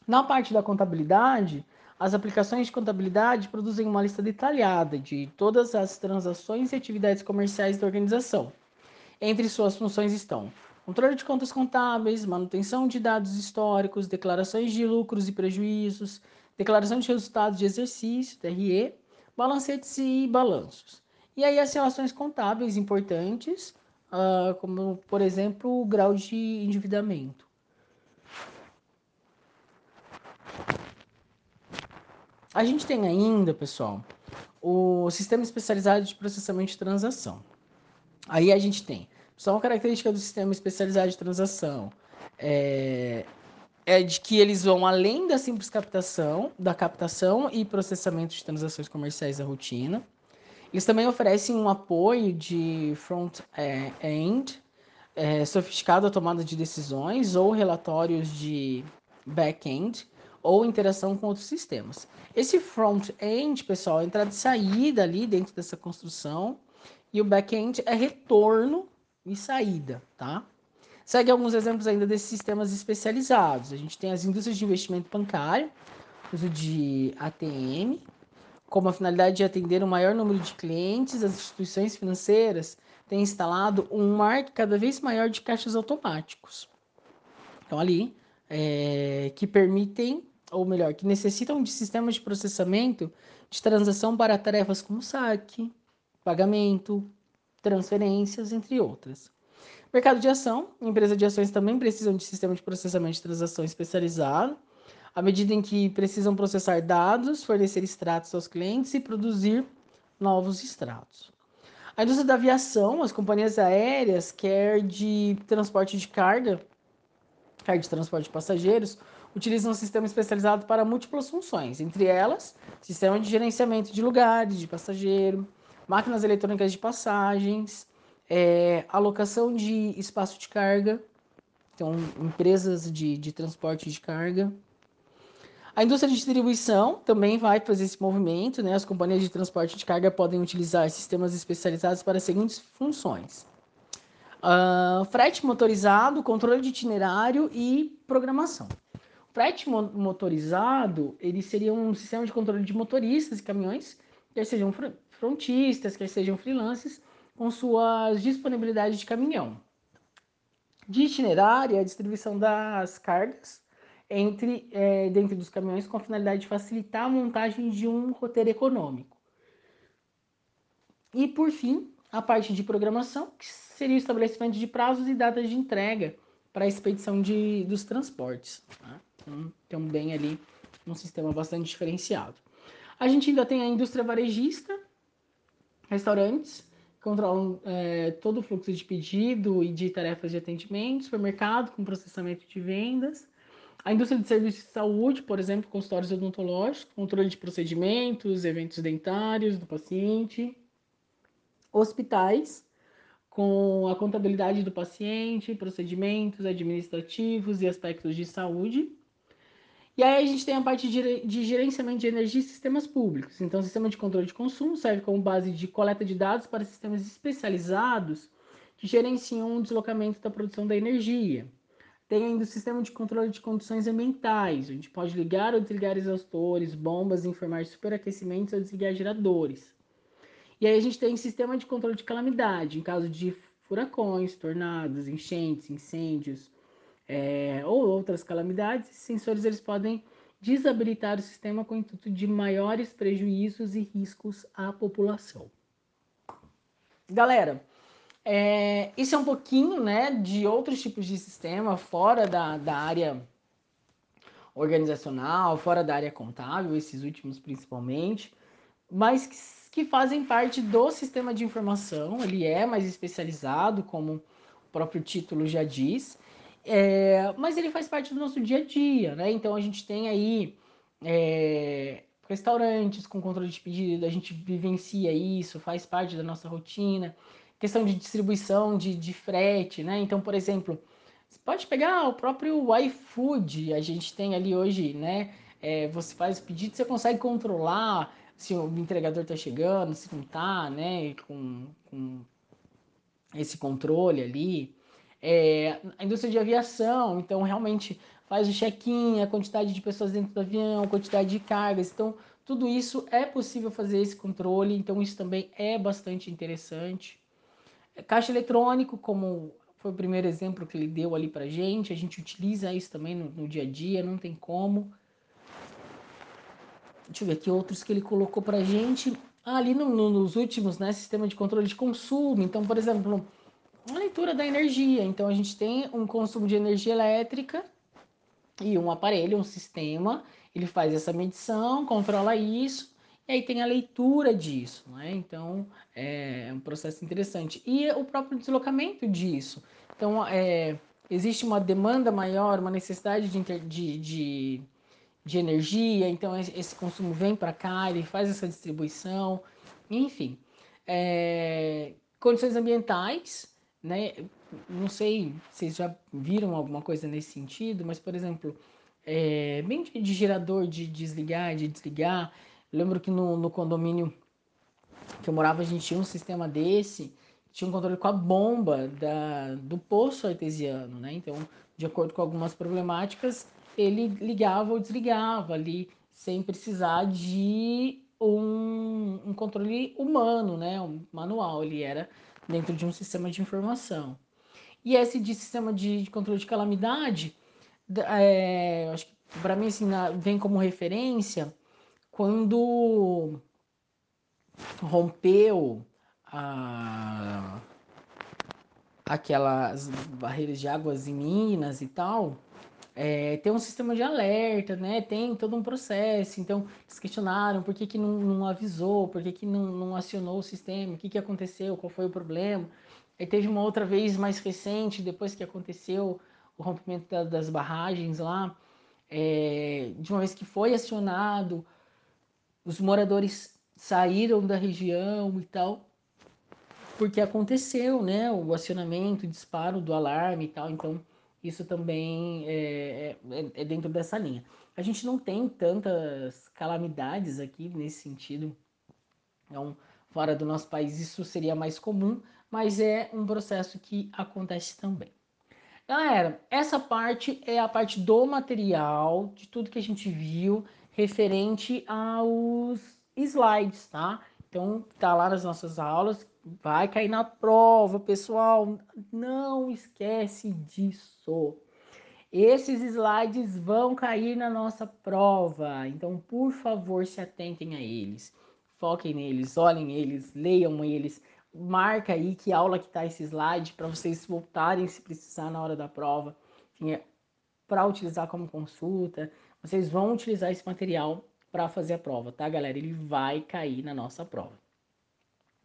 Na parte da contabilidade, as aplicações de contabilidade produzem uma lista detalhada de todas as transações e atividades comerciais da organização. Entre suas funções estão controle de contas contábeis, manutenção de dados históricos, declarações de lucros e prejuízos, declaração de resultados de exercício, TRE, balancetes e balanços. E aí as relações contábeis importantes, uh, como por exemplo o grau de endividamento. A gente tem ainda, pessoal, o sistema especializado de processamento de transação. Aí a gente tem, só uma característica do sistema especializado de transação é, é de que eles vão além da simples captação, da captação e processamento de transações comerciais da rotina. Eles também oferecem um apoio de front-end, é, sofisticado à tomada de decisões ou relatórios de back-end, ou interação com outros sistemas. Esse front-end, pessoal, é entrada e saída ali dentro dessa construção, e o back-end é retorno e saída, tá? Segue alguns exemplos ainda desses sistemas especializados. A gente tem as indústrias de investimento bancário, uso de ATM, como a finalidade de atender o um maior número de clientes, as instituições financeiras têm instalado um marco cada vez maior de caixas automáticos. Então, ali, é, que permitem, ou melhor, que necessitam de sistemas de processamento de transação para tarefas como saque, pagamento, transferências, entre outras. Mercado de ação. Empresas de ações também precisam de sistema de processamento de transação especializado, à medida em que precisam processar dados, fornecer extratos aos clientes e produzir novos extratos. A indústria da aviação, as companhias aéreas, quer de transporte de carga, carga de transporte de passageiros, utilizam um sistema especializado para múltiplas funções, entre elas, sistema de gerenciamento de lugares de passageiro, máquinas eletrônicas de passagens, é, alocação de espaço de carga, então empresas de, de transporte de carga. A indústria de distribuição também vai fazer esse movimento, né? As companhias de transporte de carga podem utilizar sistemas especializados para as seguintes funções: uh, frete motorizado, controle de itinerário e programação. O frete motorizado ele seria um sistema de controle de motoristas e caminhões, quer sejam frontistas, quer sejam freelancers, com suas disponibilidades de caminhão. De itinerário, a distribuição das cargas entre é, dentro dos caminhões com a finalidade de facilitar a montagem de um roteiro econômico. E por fim, a parte de programação, que seria o estabelecimento de prazos e datas de entrega para a expedição de, dos transportes. Tá? Então, também ali um sistema bastante diferenciado. A gente ainda tem a indústria varejista, restaurantes, controlam é, todo o fluxo de pedido e de tarefas de atendimento, supermercado com processamento de vendas, a indústria de serviços de saúde, por exemplo, consultórios odontológicos, controle de procedimentos, eventos dentários do paciente, hospitais, com a contabilidade do paciente, procedimentos administrativos e aspectos de saúde, e aí a gente tem a parte de gerenciamento de energia e sistemas públicos. Então, o sistema de controle de consumo serve como base de coleta de dados para sistemas especializados que gerenciam o deslocamento da produção da energia. Tem ainda o sistema de controle de condições ambientais, onde pode ligar ou desligar exaustores, bombas, informar superaquecimentos ou desligar geradores. E aí a gente tem sistema de controle de calamidade, em caso de furacões, tornados, enchentes, incêndios, é, ou outras calamidades, sensores eles podem desabilitar o sistema com o intuito de maiores prejuízos e riscos à população. Galera, é, isso é um pouquinho né, de outros tipos de sistema fora da, da área organizacional, fora da área contábil, esses últimos principalmente, mas que, que fazem parte do sistema de informação. Ele é mais especializado, como o próprio título já diz, é, mas ele faz parte do nosso dia a dia, né? Então a gente tem aí é, restaurantes com controle de pedido, a gente vivencia isso, faz parte da nossa rotina. Questão de distribuição de, de frete, né? Então, por exemplo, você pode pegar o próprio iFood, a gente tem ali hoje, né? É, você faz o pedido, você consegue controlar se o entregador está chegando, se não está, né? Com, com esse controle ali. É, a indústria de aviação, então realmente faz o check-in, a quantidade de pessoas dentro do avião, quantidade de cargas. Então, tudo isso é possível fazer esse controle, então isso também é bastante interessante. Caixa eletrônico, como foi o primeiro exemplo que ele deu ali pra gente, a gente utiliza isso também no, no dia a dia, não tem como. Deixa eu ver aqui outros que ele colocou pra gente. Ah, ali no, no, nos últimos, né, sistema de controle de consumo. Então, por exemplo, uma leitura da energia. Então, a gente tem um consumo de energia elétrica e um aparelho, um sistema, ele faz essa medição, controla isso, e aí tem a leitura disso, né? Então é um processo interessante. E o próprio deslocamento disso. Então é, existe uma demanda maior, uma necessidade de, de, de, de energia, então esse consumo vem para cá, ele faz essa distribuição, enfim. É, condições ambientais, né? não sei se já viram alguma coisa nesse sentido, mas, por exemplo, é, bem de, de gerador de desligar, de desligar. Lembro que no, no condomínio que eu morava, a gente tinha um sistema desse, tinha um controle com a bomba da, do poço artesiano, né? Então, de acordo com algumas problemáticas, ele ligava ou desligava ali, sem precisar de um, um controle humano, né? Um manual, ele era dentro de um sistema de informação. E esse de sistema de, controle de calamidade, é, para mim assim, vem como referência quando rompeu a, aquelas barreiras de águas em Minas e tal, é, tem um sistema de alerta, né? Tem todo um processo. Então, eles questionaram por que, que não, não avisou, por que, que não, não acionou o sistema, o que, que aconteceu, qual foi o problema. Aí teve uma outra vez mais recente, depois que aconteceu o rompimento da, das barragens lá, é, de uma vez que foi acionado, os moradores saíram da região e tal, porque aconteceu, né, o acionamento, o disparo do alarme e tal, então isso também é, é, é dentro dessa linha. A gente não tem tantas calamidades aqui nesse sentido, então, fora do nosso país isso seria mais comum, mas é um processo que acontece também. Galera, essa parte é a parte do material, de tudo que a gente viu referente aos slides, tá? Então, tá lá nas nossas aulas, vai cair na prova, pessoal. Não esquece disso. Esses slides vão cair na nossa prova, então, por favor, se atentem a eles. Foquem neles, olhem eles, leiam eles, marca aí que aula que tá esse slide para vocês voltarem se precisar na hora da prova. Enfim, é para utilizar como consulta. Vocês vão utilizar esse material para fazer a prova, tá, galera? Ele vai cair na nossa prova.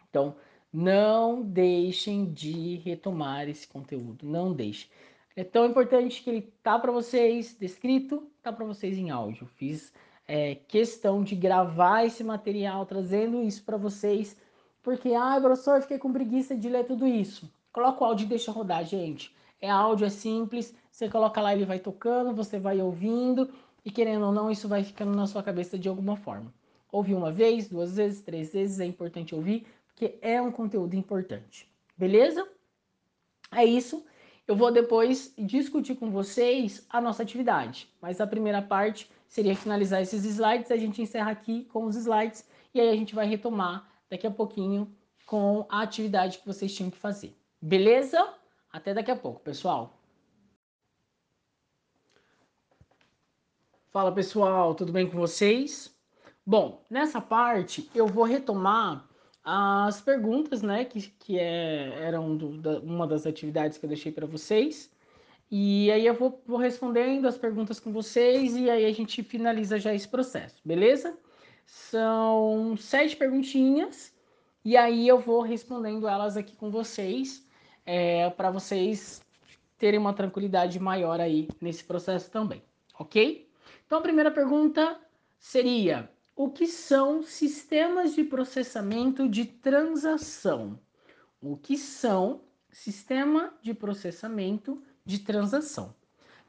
Então, não deixem de retomar esse conteúdo, não deixem. É tão importante que ele tá para vocês descrito, tá para vocês em áudio. Fiz é, questão de gravar esse material, trazendo isso para vocês porque, ah, professor, fiquei com preguiça de ler tudo isso. Coloca o áudio e deixa rodar, gente. É áudio, é simples. Você coloca lá, ele vai tocando, você vai ouvindo. E querendo ou não, isso vai ficando na sua cabeça de alguma forma. Ouvir uma vez, duas vezes, três vezes, é importante ouvir, porque é um conteúdo importante. Beleza? É isso. Eu vou depois discutir com vocês a nossa atividade. Mas a primeira parte seria finalizar esses slides. A gente encerra aqui com os slides e aí a gente vai retomar daqui a pouquinho com a atividade que vocês tinham que fazer. Beleza? Até daqui a pouco, pessoal. Fala pessoal, tudo bem com vocês? Bom, nessa parte eu vou retomar as perguntas, né, que, que é, eram do, da, uma das atividades que eu deixei para vocês. E aí eu vou, vou respondendo as perguntas com vocês e aí a gente finaliza já esse processo, beleza? São sete perguntinhas e aí eu vou respondendo elas aqui com vocês, é, para vocês terem uma tranquilidade maior aí nesse processo também, ok? Então a primeira pergunta seria: o que são sistemas de processamento de transação? O que são sistema de processamento de transação?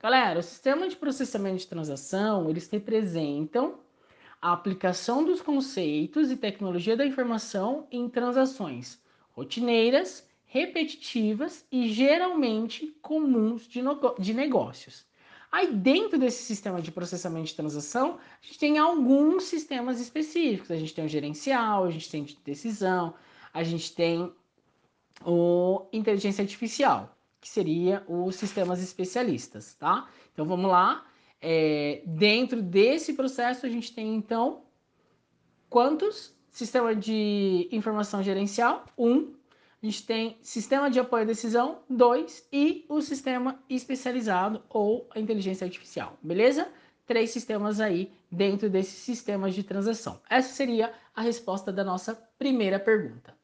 Galera, o sistema de processamento de transação, eles representam a aplicação dos conceitos e tecnologia da informação em transações rotineiras, repetitivas e geralmente comuns de, de negócios. Aí, dentro desse sistema de processamento de transação, a gente tem alguns sistemas específicos. A gente tem o gerencial, a gente tem de decisão, a gente tem o inteligência artificial, que seria os sistemas especialistas, tá? Então, vamos lá. É, dentro desse processo, a gente tem, então, quantos? Sistema de informação gerencial, um a gente tem sistema de apoio à decisão 2 e o sistema especializado ou a inteligência artificial, beleza? Três sistemas aí dentro desses sistemas de transação. Essa seria a resposta da nossa primeira pergunta.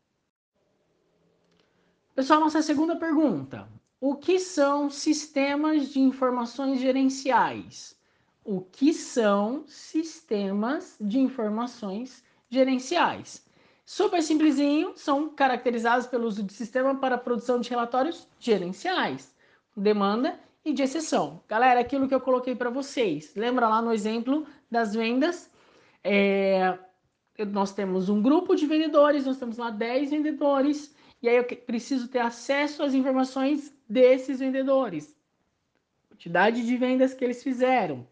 Pessoal, nossa segunda pergunta. O que são sistemas de informações gerenciais? O que são sistemas de informações gerenciais? Super simplesinho, são caracterizados pelo uso de sistema para produção de relatórios gerenciais, demanda e de exceção. Galera, aquilo que eu coloquei para vocês, lembra lá no exemplo das vendas? É, nós temos um grupo de vendedores, nós temos lá 10 vendedores, e aí eu preciso ter acesso às informações desses vendedores, quantidade de vendas que eles fizeram.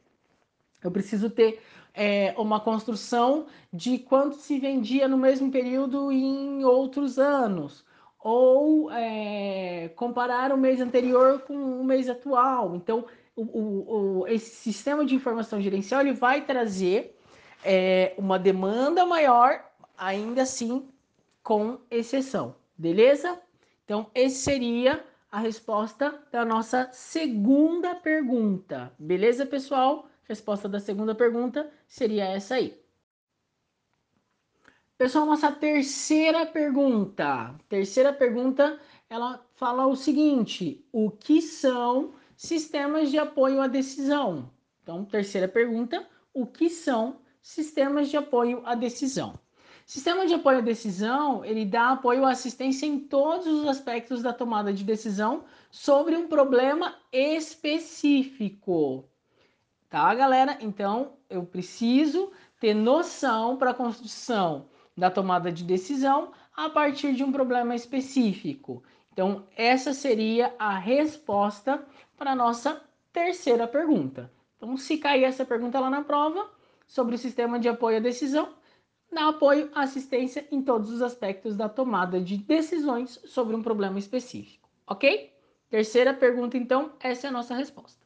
Eu preciso ter é, uma construção de quanto se vendia no mesmo período em outros anos, ou é, comparar o mês anterior com o mês atual. Então, o, o, esse sistema de informação gerencial ele vai trazer é, uma demanda maior, ainda assim com exceção, beleza? Então, esse seria a resposta da nossa segunda pergunta, beleza, pessoal? Resposta da segunda pergunta seria essa aí. Pessoal, nossa terceira pergunta. Terceira pergunta, ela fala o seguinte: o que são sistemas de apoio à decisão? Então, terceira pergunta: o que são sistemas de apoio à decisão? Sistema de apoio à decisão, ele dá apoio à assistência em todos os aspectos da tomada de decisão sobre um problema específico. Tá, galera? Então, eu preciso ter noção para a construção da tomada de decisão a partir de um problema específico. Então, essa seria a resposta para a nossa terceira pergunta. Então, se cair essa pergunta lá na prova sobre o sistema de apoio à decisão, dá apoio à assistência em todos os aspectos da tomada de decisões sobre um problema específico, ok? Terceira pergunta, então, essa é a nossa resposta.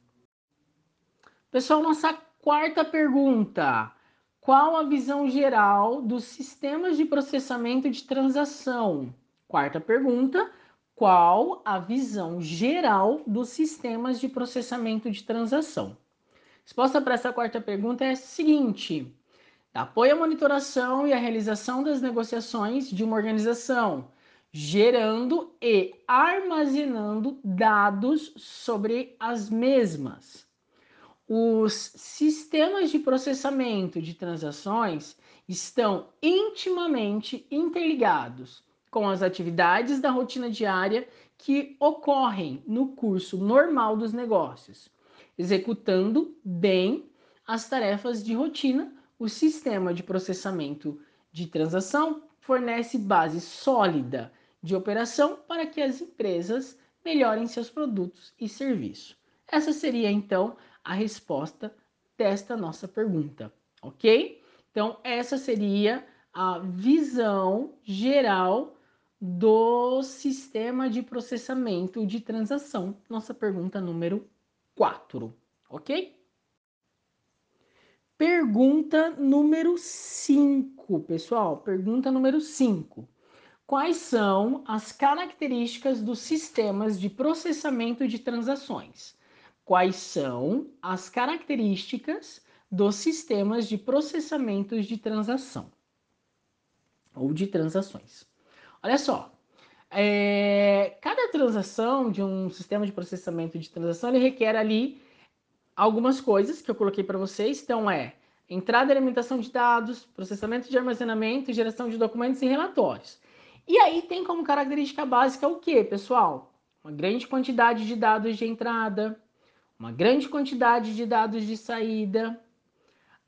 Pessoal, nossa quarta pergunta. Qual a visão geral dos sistemas de processamento de transação? Quarta pergunta. Qual a visão geral dos sistemas de processamento de transação? Resposta para essa quarta pergunta é a seguinte: apoio à monitoração e à realização das negociações de uma organização, gerando e armazenando dados sobre as mesmas os sistemas de processamento de transações estão intimamente interligados com as atividades da rotina diária que ocorrem no curso normal dos negócios. Executando bem as tarefas de rotina, o sistema de processamento de transação fornece base sólida de operação para que as empresas melhorem seus produtos e serviços. Essa seria então a resposta desta nossa pergunta, ok? Então, essa seria a visão geral do sistema de processamento de transação, nossa pergunta número 4, ok? Pergunta número 5, pessoal, pergunta número 5. Quais são as características dos sistemas de processamento de transações? Quais são as características dos sistemas de processamentos de transação ou de transações. Olha só, é, cada transação de um sistema de processamento de transação ele requer ali algumas coisas que eu coloquei para vocês. Então é entrada e alimentação de dados, processamento de armazenamento, geração de documentos e relatórios. E aí tem como característica básica o que, pessoal? Uma grande quantidade de dados de entrada, uma grande quantidade de dados de saída,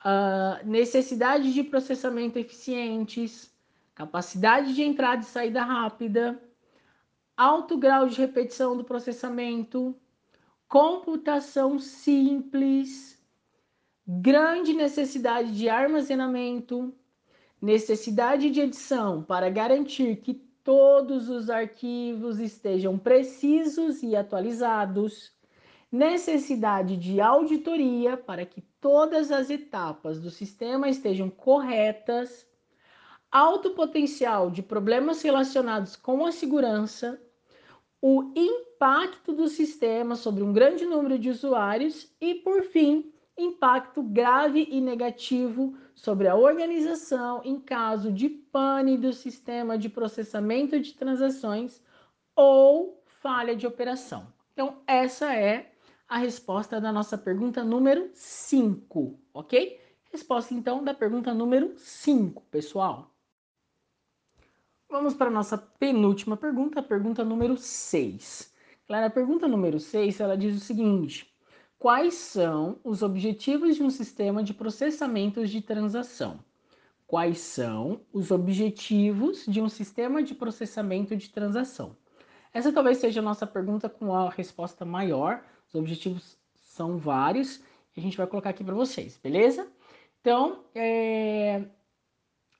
uh, necessidade de processamento eficientes, capacidade de entrada e saída rápida, alto grau de repetição do processamento, computação simples, grande necessidade de armazenamento, necessidade de edição para garantir que todos os arquivos estejam precisos e atualizados, necessidade de auditoria para que todas as etapas do sistema estejam corretas, alto potencial de problemas relacionados com a segurança, o impacto do sistema sobre um grande número de usuários e, por fim, impacto grave e negativo sobre a organização em caso de pane do sistema de processamento de transações ou falha de operação. Então, essa é a resposta da nossa pergunta número 5, ok? Resposta então da pergunta número 5, pessoal. Vamos para a nossa penúltima pergunta, a pergunta número 6. Claro, a pergunta número 6, ela diz o seguinte: Quais são os objetivos de um sistema de processamentos de transação? Quais são os objetivos de um sistema de processamento de transação? Essa talvez seja a nossa pergunta com a resposta maior. Os objetivos são vários e a gente vai colocar aqui para vocês, beleza? Então, é,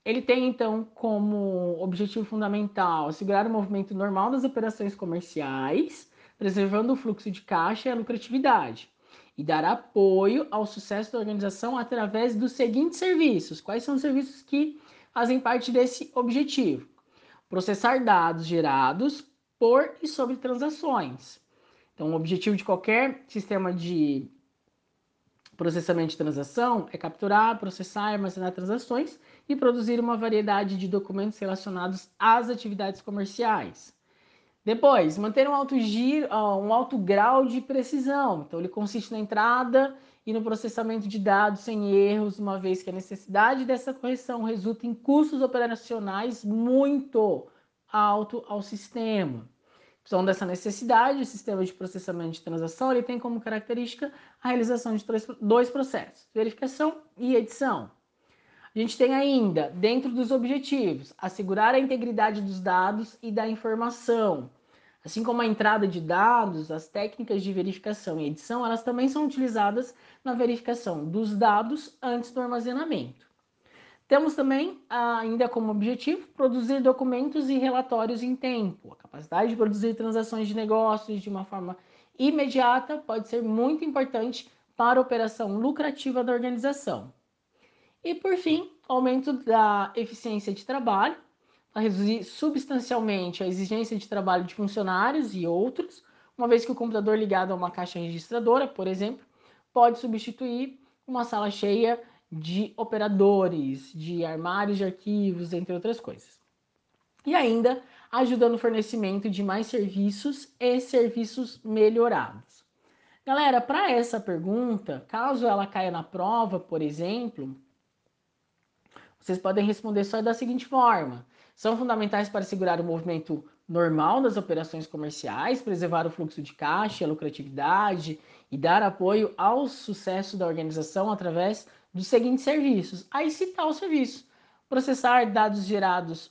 ele tem, então, como objetivo fundamental assegurar o movimento normal das operações comerciais, preservando o fluxo de caixa e a lucratividade, e dar apoio ao sucesso da organização através dos seguintes serviços. Quais são os serviços que fazem parte desse objetivo? Processar dados gerados por e sobre transações. Então, o objetivo de qualquer sistema de processamento de transação é capturar, processar e armazenar transações e produzir uma variedade de documentos relacionados às atividades comerciais. Depois, manter um alto, giro, um alto grau de precisão. Então, ele consiste na entrada e no processamento de dados sem erros, uma vez que a necessidade dessa correção resulta em custos operacionais muito alto ao sistema. Então, dessa necessidade, o sistema de processamento de transação ele tem como característica a realização de dois processos, verificação e edição. A gente tem ainda, dentro dos objetivos, assegurar a integridade dos dados e da informação. Assim como a entrada de dados, as técnicas de verificação e edição, elas também são utilizadas na verificação dos dados antes do armazenamento. Temos também, ainda como objetivo, produzir documentos e relatórios em tempo. A capacidade de produzir transações de negócios de uma forma imediata pode ser muito importante para a operação lucrativa da organização. E por fim, aumento da eficiência de trabalho, para reduzir substancialmente a exigência de trabalho de funcionários e outros, uma vez que o computador ligado a uma caixa registradora, por exemplo, pode substituir uma sala cheia de operadores, de armários de arquivos, entre outras coisas. E ainda ajuda no fornecimento de mais serviços e serviços melhorados. Galera, para essa pergunta, caso ela caia na prova, por exemplo, vocês podem responder só da seguinte forma: são fundamentais para segurar o movimento normal das operações comerciais, preservar o fluxo de caixa, a lucratividade e dar apoio ao sucesso da organização através dos seguintes serviços. Aí citar o serviço: processar dados gerados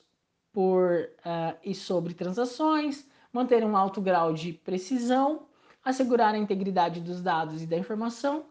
por uh, e sobre transações, manter um alto grau de precisão, assegurar a integridade dos dados e da informação,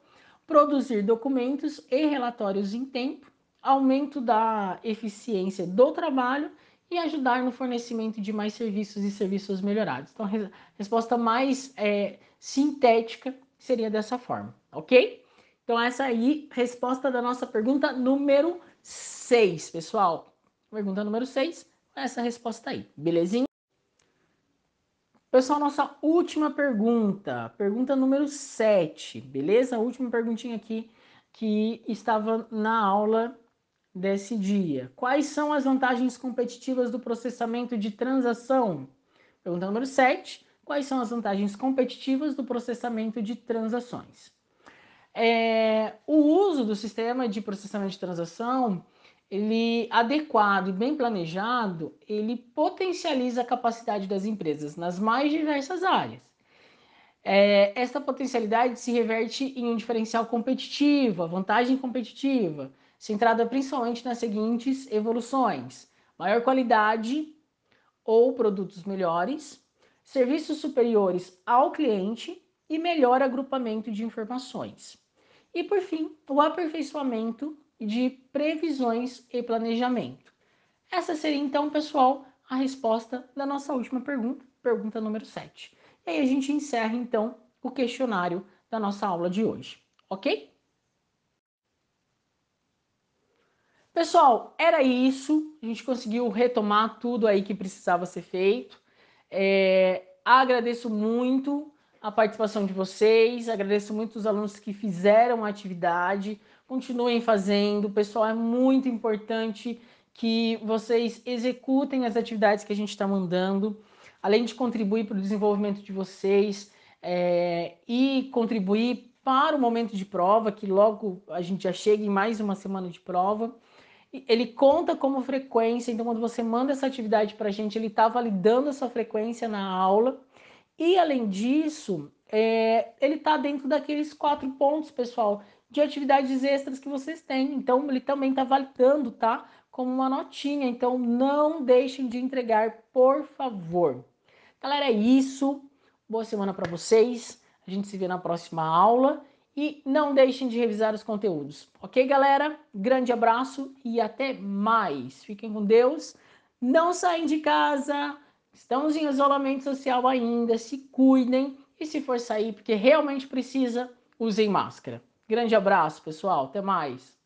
produzir documentos e relatórios em tempo, aumento da eficiência do trabalho e ajudar no fornecimento de mais serviços e serviços melhorados. Então, a resposta mais é, sintética seria dessa forma, ok? Então, essa aí, resposta da nossa pergunta número 6, pessoal. Pergunta número 6, essa resposta aí, belezinha? Pessoal, nossa última pergunta, pergunta número 7, beleza? Última perguntinha aqui que estava na aula desse dia. Quais são as vantagens competitivas do processamento de transação? Pergunta número 7. Quais são as vantagens competitivas do processamento de transações? É, o uso do sistema de processamento de transação, ele adequado e bem planejado, ele potencializa a capacidade das empresas nas mais diversas áreas. É, esta potencialidade se reverte em um diferencial competitivo, vantagem competitiva, centrada principalmente nas seguintes evoluções: maior qualidade ou produtos melhores, serviços superiores ao cliente e melhor agrupamento de informações. E por fim, o aperfeiçoamento de previsões e planejamento. Essa seria então, pessoal, a resposta da nossa última pergunta, pergunta número 7. E aí a gente encerra então o questionário da nossa aula de hoje, ok? Pessoal, era isso. A gente conseguiu retomar tudo aí que precisava ser feito. É, agradeço muito a participação de vocês, agradeço muito os alunos que fizeram a atividade. Continuem fazendo, pessoal, é muito importante que vocês executem as atividades que a gente está mandando além de contribuir para o desenvolvimento de vocês é, e contribuir para o momento de prova, que logo a gente já chega em mais uma semana de prova. Ele conta como frequência, então quando você manda essa atividade para a gente, ele está validando essa frequência na aula. E além disso, é, ele está dentro daqueles quatro pontos, pessoal, de atividades extras que vocês têm. Então ele também está validando, tá? Como uma notinha. Então não deixem de entregar, por favor. Galera, é isso. Boa semana para vocês. A gente se vê na próxima aula. E não deixem de revisar os conteúdos. Ok, galera? Grande abraço e até mais. Fiquem com Deus. Não saem de casa. Estamos em isolamento social ainda. Se cuidem. E se for sair, porque realmente precisa, usem máscara. Grande abraço, pessoal. Até mais.